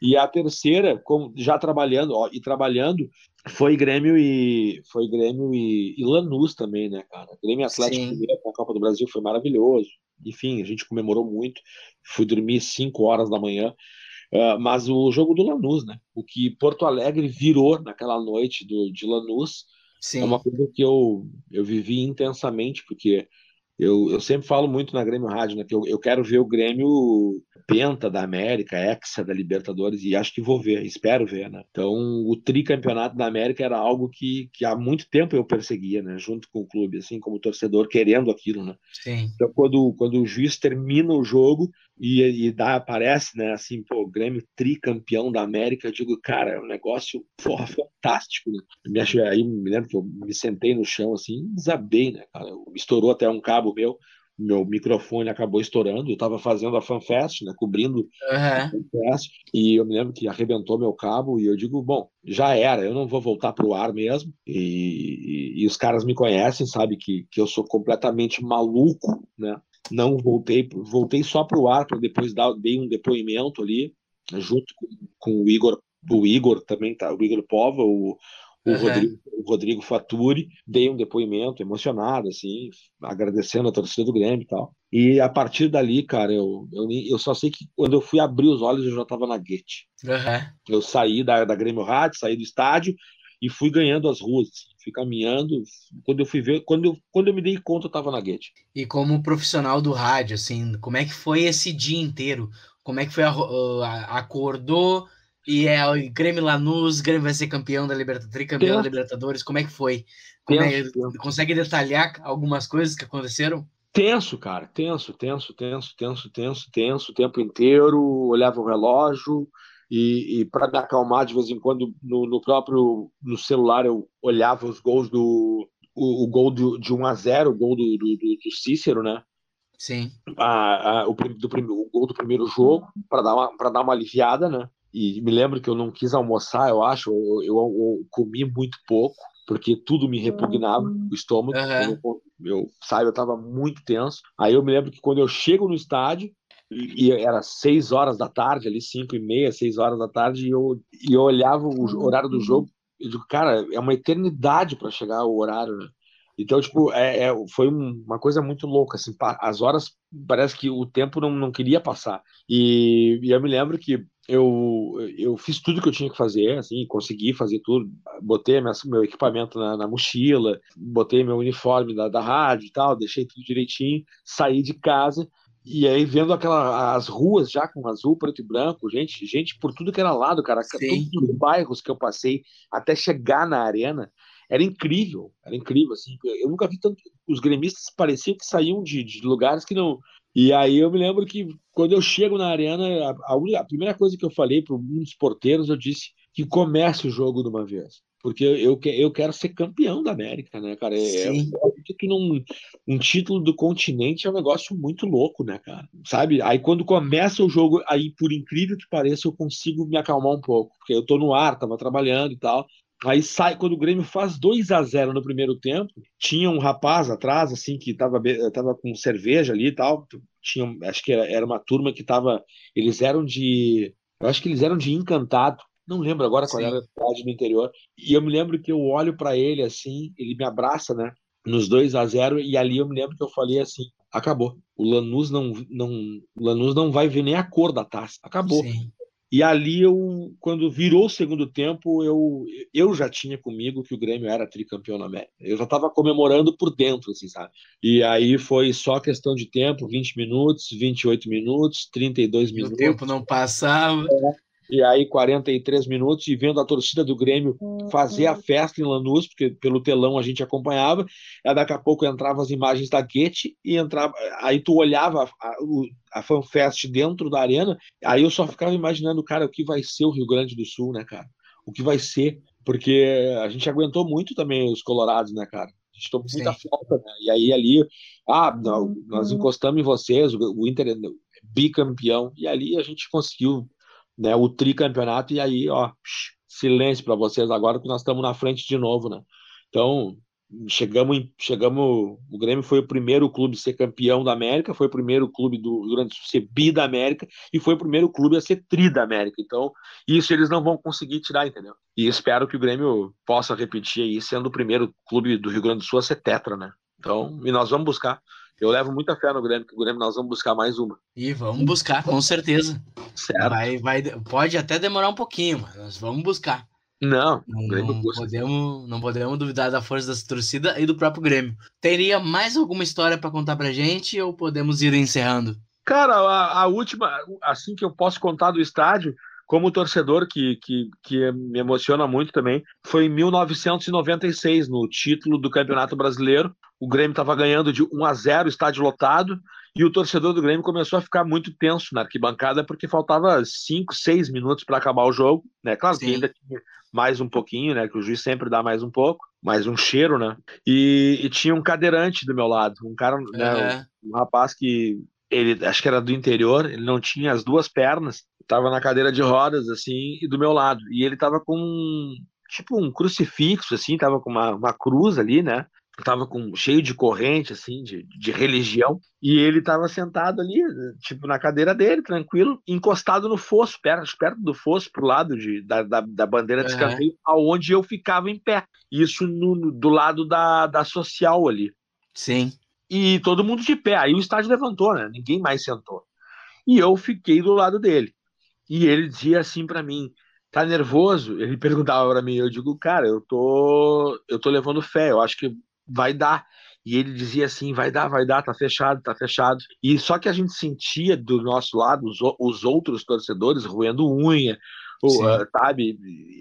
E a terceira, como já trabalhando, ó, e trabalhando, foi Grêmio e foi Grêmio e, e Lanús também, né, cara? Grêmio Atlético Sim. Com a Copa do Brasil foi maravilhoso. Enfim, a gente comemorou muito. Fui dormir 5 horas da manhã. Uh, mas o jogo do Lanús, né? O que Porto Alegre virou naquela noite do, de Lanús Sim. é uma coisa que eu, eu vivi intensamente, porque eu, eu sempre falo muito na Grêmio Rádio, né? Que eu, eu quero ver o Grêmio penta da América, hexa da Libertadores, e acho que vou ver, espero ver, né? Então, o tricampeonato da América era algo que, que há muito tempo eu perseguia, né? Junto com o clube, assim, como torcedor, querendo aquilo, né? Sim. Então, quando, quando o juiz termina o jogo e, e dá, aparece, né, assim, pô, Grêmio tricampeão da América, eu digo, cara, é um negócio porra, fantástico, né? Me acho, aí me lembro que eu me sentei no chão, assim, desabei, né, cara? Estourou até um cabo meu, meu microfone acabou estourando, eu tava fazendo a FanFest, né, cobrindo Aham. FanFest, e eu me lembro que arrebentou meu cabo, e eu digo, bom, já era, eu não vou voltar pro ar mesmo, e, e, e os caras me conhecem, sabe, que, que eu sou completamente maluco, né, não voltei, voltei só pro ar para depois dar dei um depoimento ali junto com, com, o Igor, o Igor também tá, o Igor Pova, o, o, Uhum. Rodrigo, o Rodrigo Faturi, dei um depoimento emocionado, assim, agradecendo a torcida do Grêmio e tal. E a partir dali, cara, eu, eu, eu só sei que quando eu fui abrir os olhos eu já estava na guete. Aham. Eu saí da, da Grêmio Rádio, saí do estádio e fui ganhando as ruas, assim, fui caminhando. Quando eu fui ver, quando eu, quando eu me dei conta, eu estava na guete. E como profissional do rádio, assim, como é que foi esse dia inteiro? Como é que foi? A, a- acordou e é o Grêmio Lanús, Grêmio vai ser campeão da Libertadores, tricampeão da. Libertadores. Como é que foi? É- consegue detalhar algumas coisas que aconteceram? Tenso, cara, tenso, tenso, tenso, tenso, tenso, tenso, o tempo inteiro, olhava o relógio e, e para me acalmar de vez em quando no, no próprio no celular eu olhava os gols do o, o gol do, de 1 a 0, o gol do, do, do- Cícero, né? Sim. a, a- o, do, o gol do primeiro jogo para dar uma para dar uma aliviada, né? E me lembro que eu não quis almoçar, eu acho, eu, eu, eu comi muito pouco porque tudo me repugnava o estômago. Aham. Eu, eu sabe, eu estava muito tenso. Aí eu me lembro que quando eu chego no estádio e, era seis horas da tarde, ali cinco e meia, seis horas da tarde, e eu, e eu olhava o horário do jogo. Eu digo, cara, é uma eternidade para chegar o horário, né? Então, tipo, é, é- foi um- uma coisa muito louca, assim, as horas, parece que o tempo não, não queria passar. E, e eu me lembro que eu, eu fiz tudo que eu tinha que fazer, assim, consegui fazer tudo, botei minha- meu equipamento na, na mochila, botei meu uniforme da, da rádio e tal, deixei tudo direitinho, saí de casa, e aí vendo aquela, as ruas já com azul, preto e branco, gente, gente por tudo que era lado, cara, Sim. todos os bairros que eu passei até chegar na arena, era incrível, era incrível, assim, eu nunca vi tanto, os gremistas pareciam que saíam de, de lugares que não, e aí eu me lembro que quando eu chego na arena, a, a, a primeira coisa que eu falei para um dos porteiros, eu disse que comece o jogo de uma vez, porque eu, eu quero ser campeão da América, né, cara, é, é um que não, um título do continente é um negócio muito louco, né, cara, sabe, aí quando começa o jogo, aí por incrível que pareça, eu consigo me acalmar um pouco, porque eu tô no ar, tava trabalhando e tal, Aí sai, quando o Grêmio faz 2 a 0 no primeiro tempo, tinha um rapaz atrás, assim, que tava, tava com cerveja ali e tal. Tinha, acho que era, era uma turma que tava. Eles eram de. Eu acho que eles eram de encantado. Não lembro agora qual Sim. era a cidade no interior. E eu me lembro que eu olho para ele assim, ele me abraça, né? Nos 2 a 0 e ali eu me lembro que eu falei assim: acabou. O Lanús não, não, o Lanús não vai ver nem a cor da taça. Acabou. Sim. E ali eu, quando virou o segundo tempo, eu, eu já tinha comigo que o Grêmio era tricampeão na América. Eu já estava comemorando por dentro, assim, sabe? E aí foi só questão de tempo, 20 minutos, 28 minutos, 32 E o minutos. tempo não passava. E aí, 43 minutos, e vendo a torcida do Grêmio fazer a festa em Lanús, porque pelo telão a gente acompanhava, aí daqui a pouco entravam as imagens da Guete e entrava. Aí tu olhava a, a, a FanFest dentro da arena, aí eu só ficava imaginando, cara, o que vai ser o Rio Grande do Sul, né, cara? O que vai ser? Porque a gente aguentou muito também os Colorados, né, cara? A gente tomou muita falta, né? E aí ali, ah, não, nós encostamos em vocês, o, o Inter é bicampeão, e ali a gente conseguiu né, o tricampeonato, e aí, ó, silêncio para vocês agora que nós estamos na frente de novo, né? Então, chegamos, chegamos, o Grêmio foi o primeiro clube a ser campeão da América, foi o primeiro clube do Rio Grande do Sul a ser bi da América e foi o primeiro clube a ser tri da América. Então, isso eles não vão conseguir tirar, entendeu? E espero que o Grêmio possa repetir aí, sendo o primeiro clube do Rio Grande do Sul a ser tetra, né? Então, e nós vamos buscar. Eu levo muita fé no Grêmio, que o Grêmio nós vamos buscar mais uma. E vamos buscar, com certeza. Certo. Vai, vai, pode até demorar um pouquinho, mas nós vamos buscar. Não, Não, não podemos, não podemos duvidar da força dessa torcida e do próprio Grêmio. Teria mais alguma história para contar pra gente ou podemos ir encerrando? Cara, a, a última, assim que eu posso contar do estádio, como torcedor que, que, que me emociona muito também, foi em 1996, no título do Campeonato Brasileiro. O Grêmio estava ganhando de 1 a 0, estádio lotado, e o torcedor do Grêmio começou a ficar muito tenso na arquibancada porque faltava 5, 6 minutos para acabar o jogo, né? Claro que Sim. ainda tinha mais um pouquinho, né? Que o juiz sempre dá mais um pouco, mais um cheiro, né? E, e tinha um cadeirante do meu lado, um cara, né? É, um rapaz que ele acho que era do interior, ele não tinha as duas pernas, estava na cadeira de rodas assim e do meu lado. E ele estava com um- tipo um crucifixo assim, tava com uma, uma cruz ali, né? Tava com cheio de corrente assim, de, de religião, e ele estava sentado ali, tipo na cadeira dele, tranquilo, encostado no fosso, perto, perto do fosso pro lado de, da, da, da bandeira de escanteio, aonde eu ficava em pé. Isso no, no- do lado da, da social ali sim. e todo mundo de pé. Aí o estádio levantou, né? Ninguém mais sentou. E eu fiquei do lado dele. E ele dizia assim pra mim: "Tá nervoso?" Ele perguntava pra mim, eu digo: "Cara, eu tô eu tô levando fé, eu acho que vai dar". E ele dizia assim: "Vai dar, vai dar, tá fechado, tá fechado". E só que a gente sentia do nosso lado os, os outros torcedores roendo unha, ou, ah, sabe?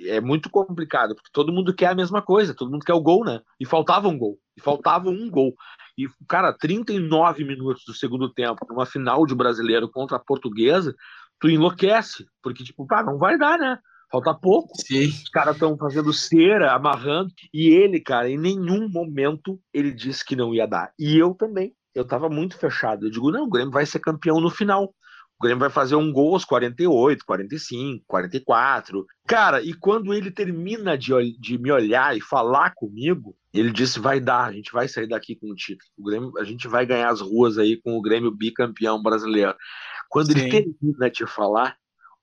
É muito complicado, porque todo mundo quer a mesma coisa, todo mundo quer o gol, né? E faltava um gol. E faltava um gol. E, cara, 39 minutos do segundo tempo, numa final de brasileiro contra a portuguesa, tu enlouquece. Porque, tipo, pá, não vai dar, né? Falta pouco. Sim. Os caras estão fazendo cera, amarrando. E ele, cara, em nenhum momento ele disse que não ia dar. E eu também. Eu tava muito fechado. Eu digo, não, o Grêmio vai ser campeão no final. O Grêmio vai fazer um gol aos 48, 45, 44. Cara, e quando ele termina de, de me olhar e falar comigo, ele disse: vai dar, a gente vai sair daqui com o título. O Grêmio, a gente vai ganhar as ruas aí com o Grêmio bicampeão brasileiro. Quando Sim. ele termina de falar,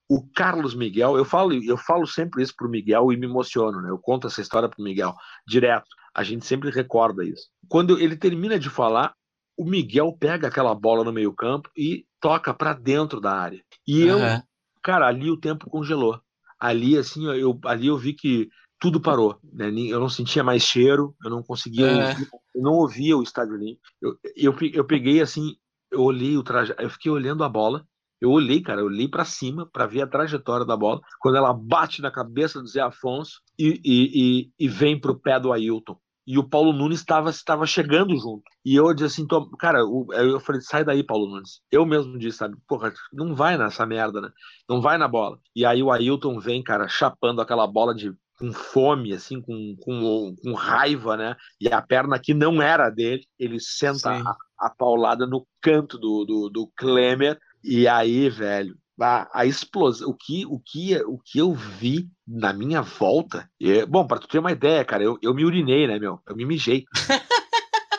o Carlos Miguel, eu falo, eu falo sempre isso pro Miguel e me emociono, né? Eu conto essa história pro Miguel direto. A gente sempre recorda isso. Quando ele termina de falar, o Miguel pega aquela bola no meio-campo e toca para dentro da área. E eu, Aham. cara, ali o tempo congelou. Ali assim, eu ali eu vi que tudo parou, né? Eu não sentia mais cheiro, eu não conseguia ouvir, eu não ouvia o estádio limpo. Eu, eu, eu peguei assim, eu olhei o traje, eu fiquei olhando a bola. Eu olhei, cara, eu olhei para cima para ver a trajetória da bola, quando ela bate na cabeça do Zé Afonso e, e, e, e vem pro pé do Ailton. E o Paulo Nunes estava estava chegando junto. E eu disse assim, cara, eu falei, sai daí, Paulo Nunes. Eu mesmo disse, sabe, porra, não vai nessa merda, né? Não vai na bola. E aí o Ailton vem, cara, chapando aquela bola de com fome, assim, com, com, com raiva, né? E a perna que não era dele, ele senta Sim. a, a paulada no canto do, do, do Klemer. E aí, velho, a, a explosão, o que, o, que, o que eu vi na minha volta. é- bom, pra tu ter uma ideia, cara, eu, eu me urinei, né, meu? Eu me mijei.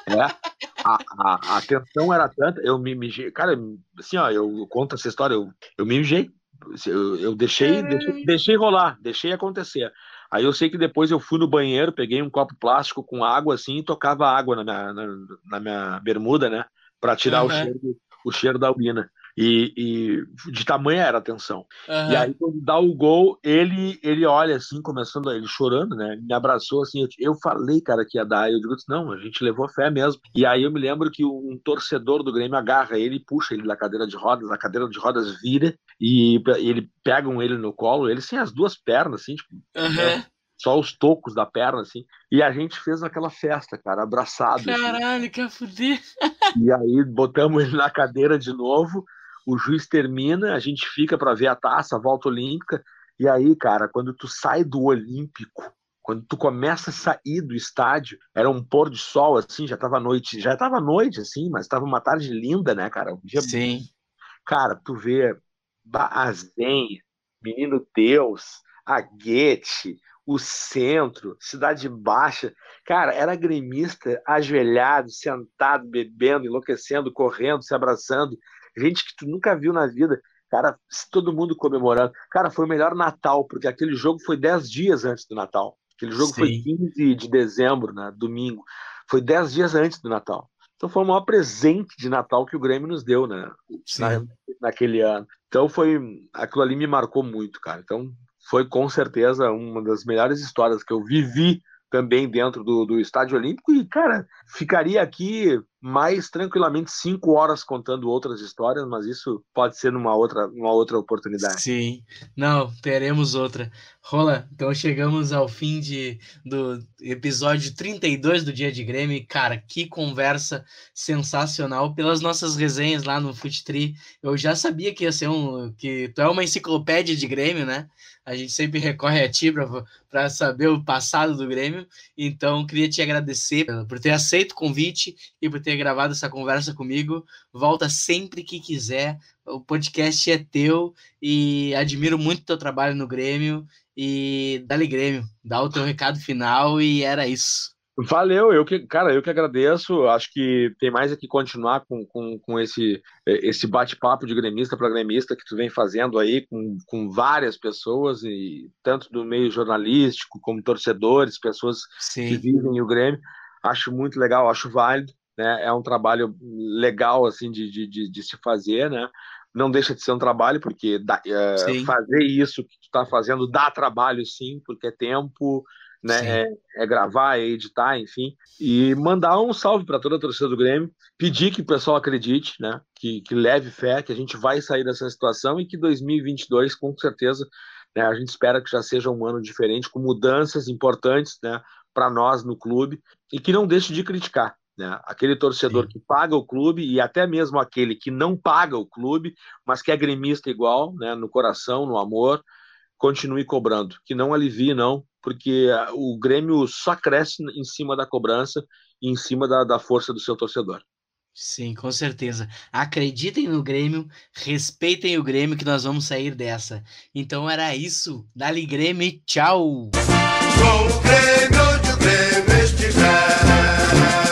É, a, a, a tensão era tanta, eu me mijei. Cara, assim, ó, eu, eu conto essa história, eu, eu me mijei. Eu, eu deixei, deixei, deixei rolar, deixei acontecer. Aí eu sei que depois eu fui no banheiro, peguei um copo plástico com água assim e tocava água na minha, na, na minha bermuda, né? Pra tirar o, Aham. cheiro, o cheiro da urina. E, e de tamanha era a tensão. Uhum. E aí, quando dá o gol, ele, ele olha assim, começando, ele chorando, né? Me abraçou assim. Eu, eu falei, cara, que ia dar. Eu digo, não, a gente levou fé mesmo. E aí eu me lembro que um torcedor do Grêmio agarra ele, puxa ele da cadeira de rodas, a cadeira de rodas vira e, e ele pegam ele no colo, ele sem as duas pernas, assim, tipo, uhum. né? só os tocos da perna, assim. E a gente fez aquela festa, cara, abraçado. Assim. Caralho, assim. que fuder. E aí botamos ele na cadeira de novo, o juiz termina, a gente fica para ver a taça, a volta olímpica. E aí, cara, quando tu sai do Olímpico, quando tu começa a sair do estádio, era um pôr de sol, assim, já tava noite, já tava noite, assim, mas tava uma tarde linda, né, cara? Um dia Sim. Cara, tu vê Bazen, Menino Deus, a Goethe, o centro, Cidade Baixa. Cara, era gremista ajoelhado, sentado, bebendo, enlouquecendo, correndo, se abraçando. Gente que tu nunca viu na vida. Cara, todo mundo comemorando. Cara, foi o melhor Natal, porque aquele jogo foi 10 dias antes do Natal. Aquele jogo Sim. foi 15 de dezembro, né, domingo. Foi 10 dias antes do Natal. Então foi o maior presente de Natal que o Grêmio nos deu, né? Na, naquele ano. Então foi. Aquilo ali me marcou muito, cara. Então foi com certeza uma das melhores histórias que eu vivi também dentro do, do Estádio Olímpico e, cara, ficaria aqui mais tranquilamente cinco horas contando outras histórias, mas isso pode ser numa outra, numa outra oportunidade. Sim, não, teremos outra. Rola, então chegamos ao fim de, do episódio 32 do Dia de Grêmio. Cara, que conversa sensacional pelas nossas resenhas lá no Futri. Eu já sabia que ia ser um. que tu é uma enciclopédia de Grêmio, né? A gente sempre recorre a ti para saber o passado do Grêmio. Então, queria te agradecer por ter aceito o convite e por ter gravado essa conversa comigo. Volta sempre que quiser. O podcast é teu e admiro muito o teu trabalho no Grêmio. E dá-lhe Grêmio, dá o teu recado final e era isso. Valeu, eu que, cara, eu que agradeço. Acho que tem mais aqui continuar com, com, com esse, esse bate-papo de gremista para gremista que tu vem fazendo aí com, com várias pessoas, e tanto do meio jornalístico como torcedores, pessoas Sim. que vivem o Grêmio. Acho muito legal, acho válido, né? É um trabalho legal assim de, de, de se fazer, né? Não deixa de ser um trabalho, porque dá, é, fazer isso que tu está fazendo dá trabalho sim, porque é tempo, né? É, é, gravar, é editar, enfim. E mandar um salve para toda a torcida do Grêmio, pedir que o pessoal acredite, né? Que, que leve fé, que a gente vai sair dessa situação e que 2022, com certeza, né, a gente espera que já seja um ano diferente, com mudanças importantes, né? Para nós no clube e que não deixe de criticar. Né? Aquele torcedor Sim. que paga o clube e até mesmo aquele que não paga o clube, mas que é gremista igual, né? no coração, no amor, continue cobrando, que não alivie, não, porque o Grêmio só cresce em cima da cobrança e em cima da, da força do seu torcedor. Sim, com certeza. Acreditem no Grêmio, respeitem o Grêmio que nós vamos sair dessa. Então era isso. Dali Grêmio, tchau. Com o Grêmio onde o Grêmio estiver.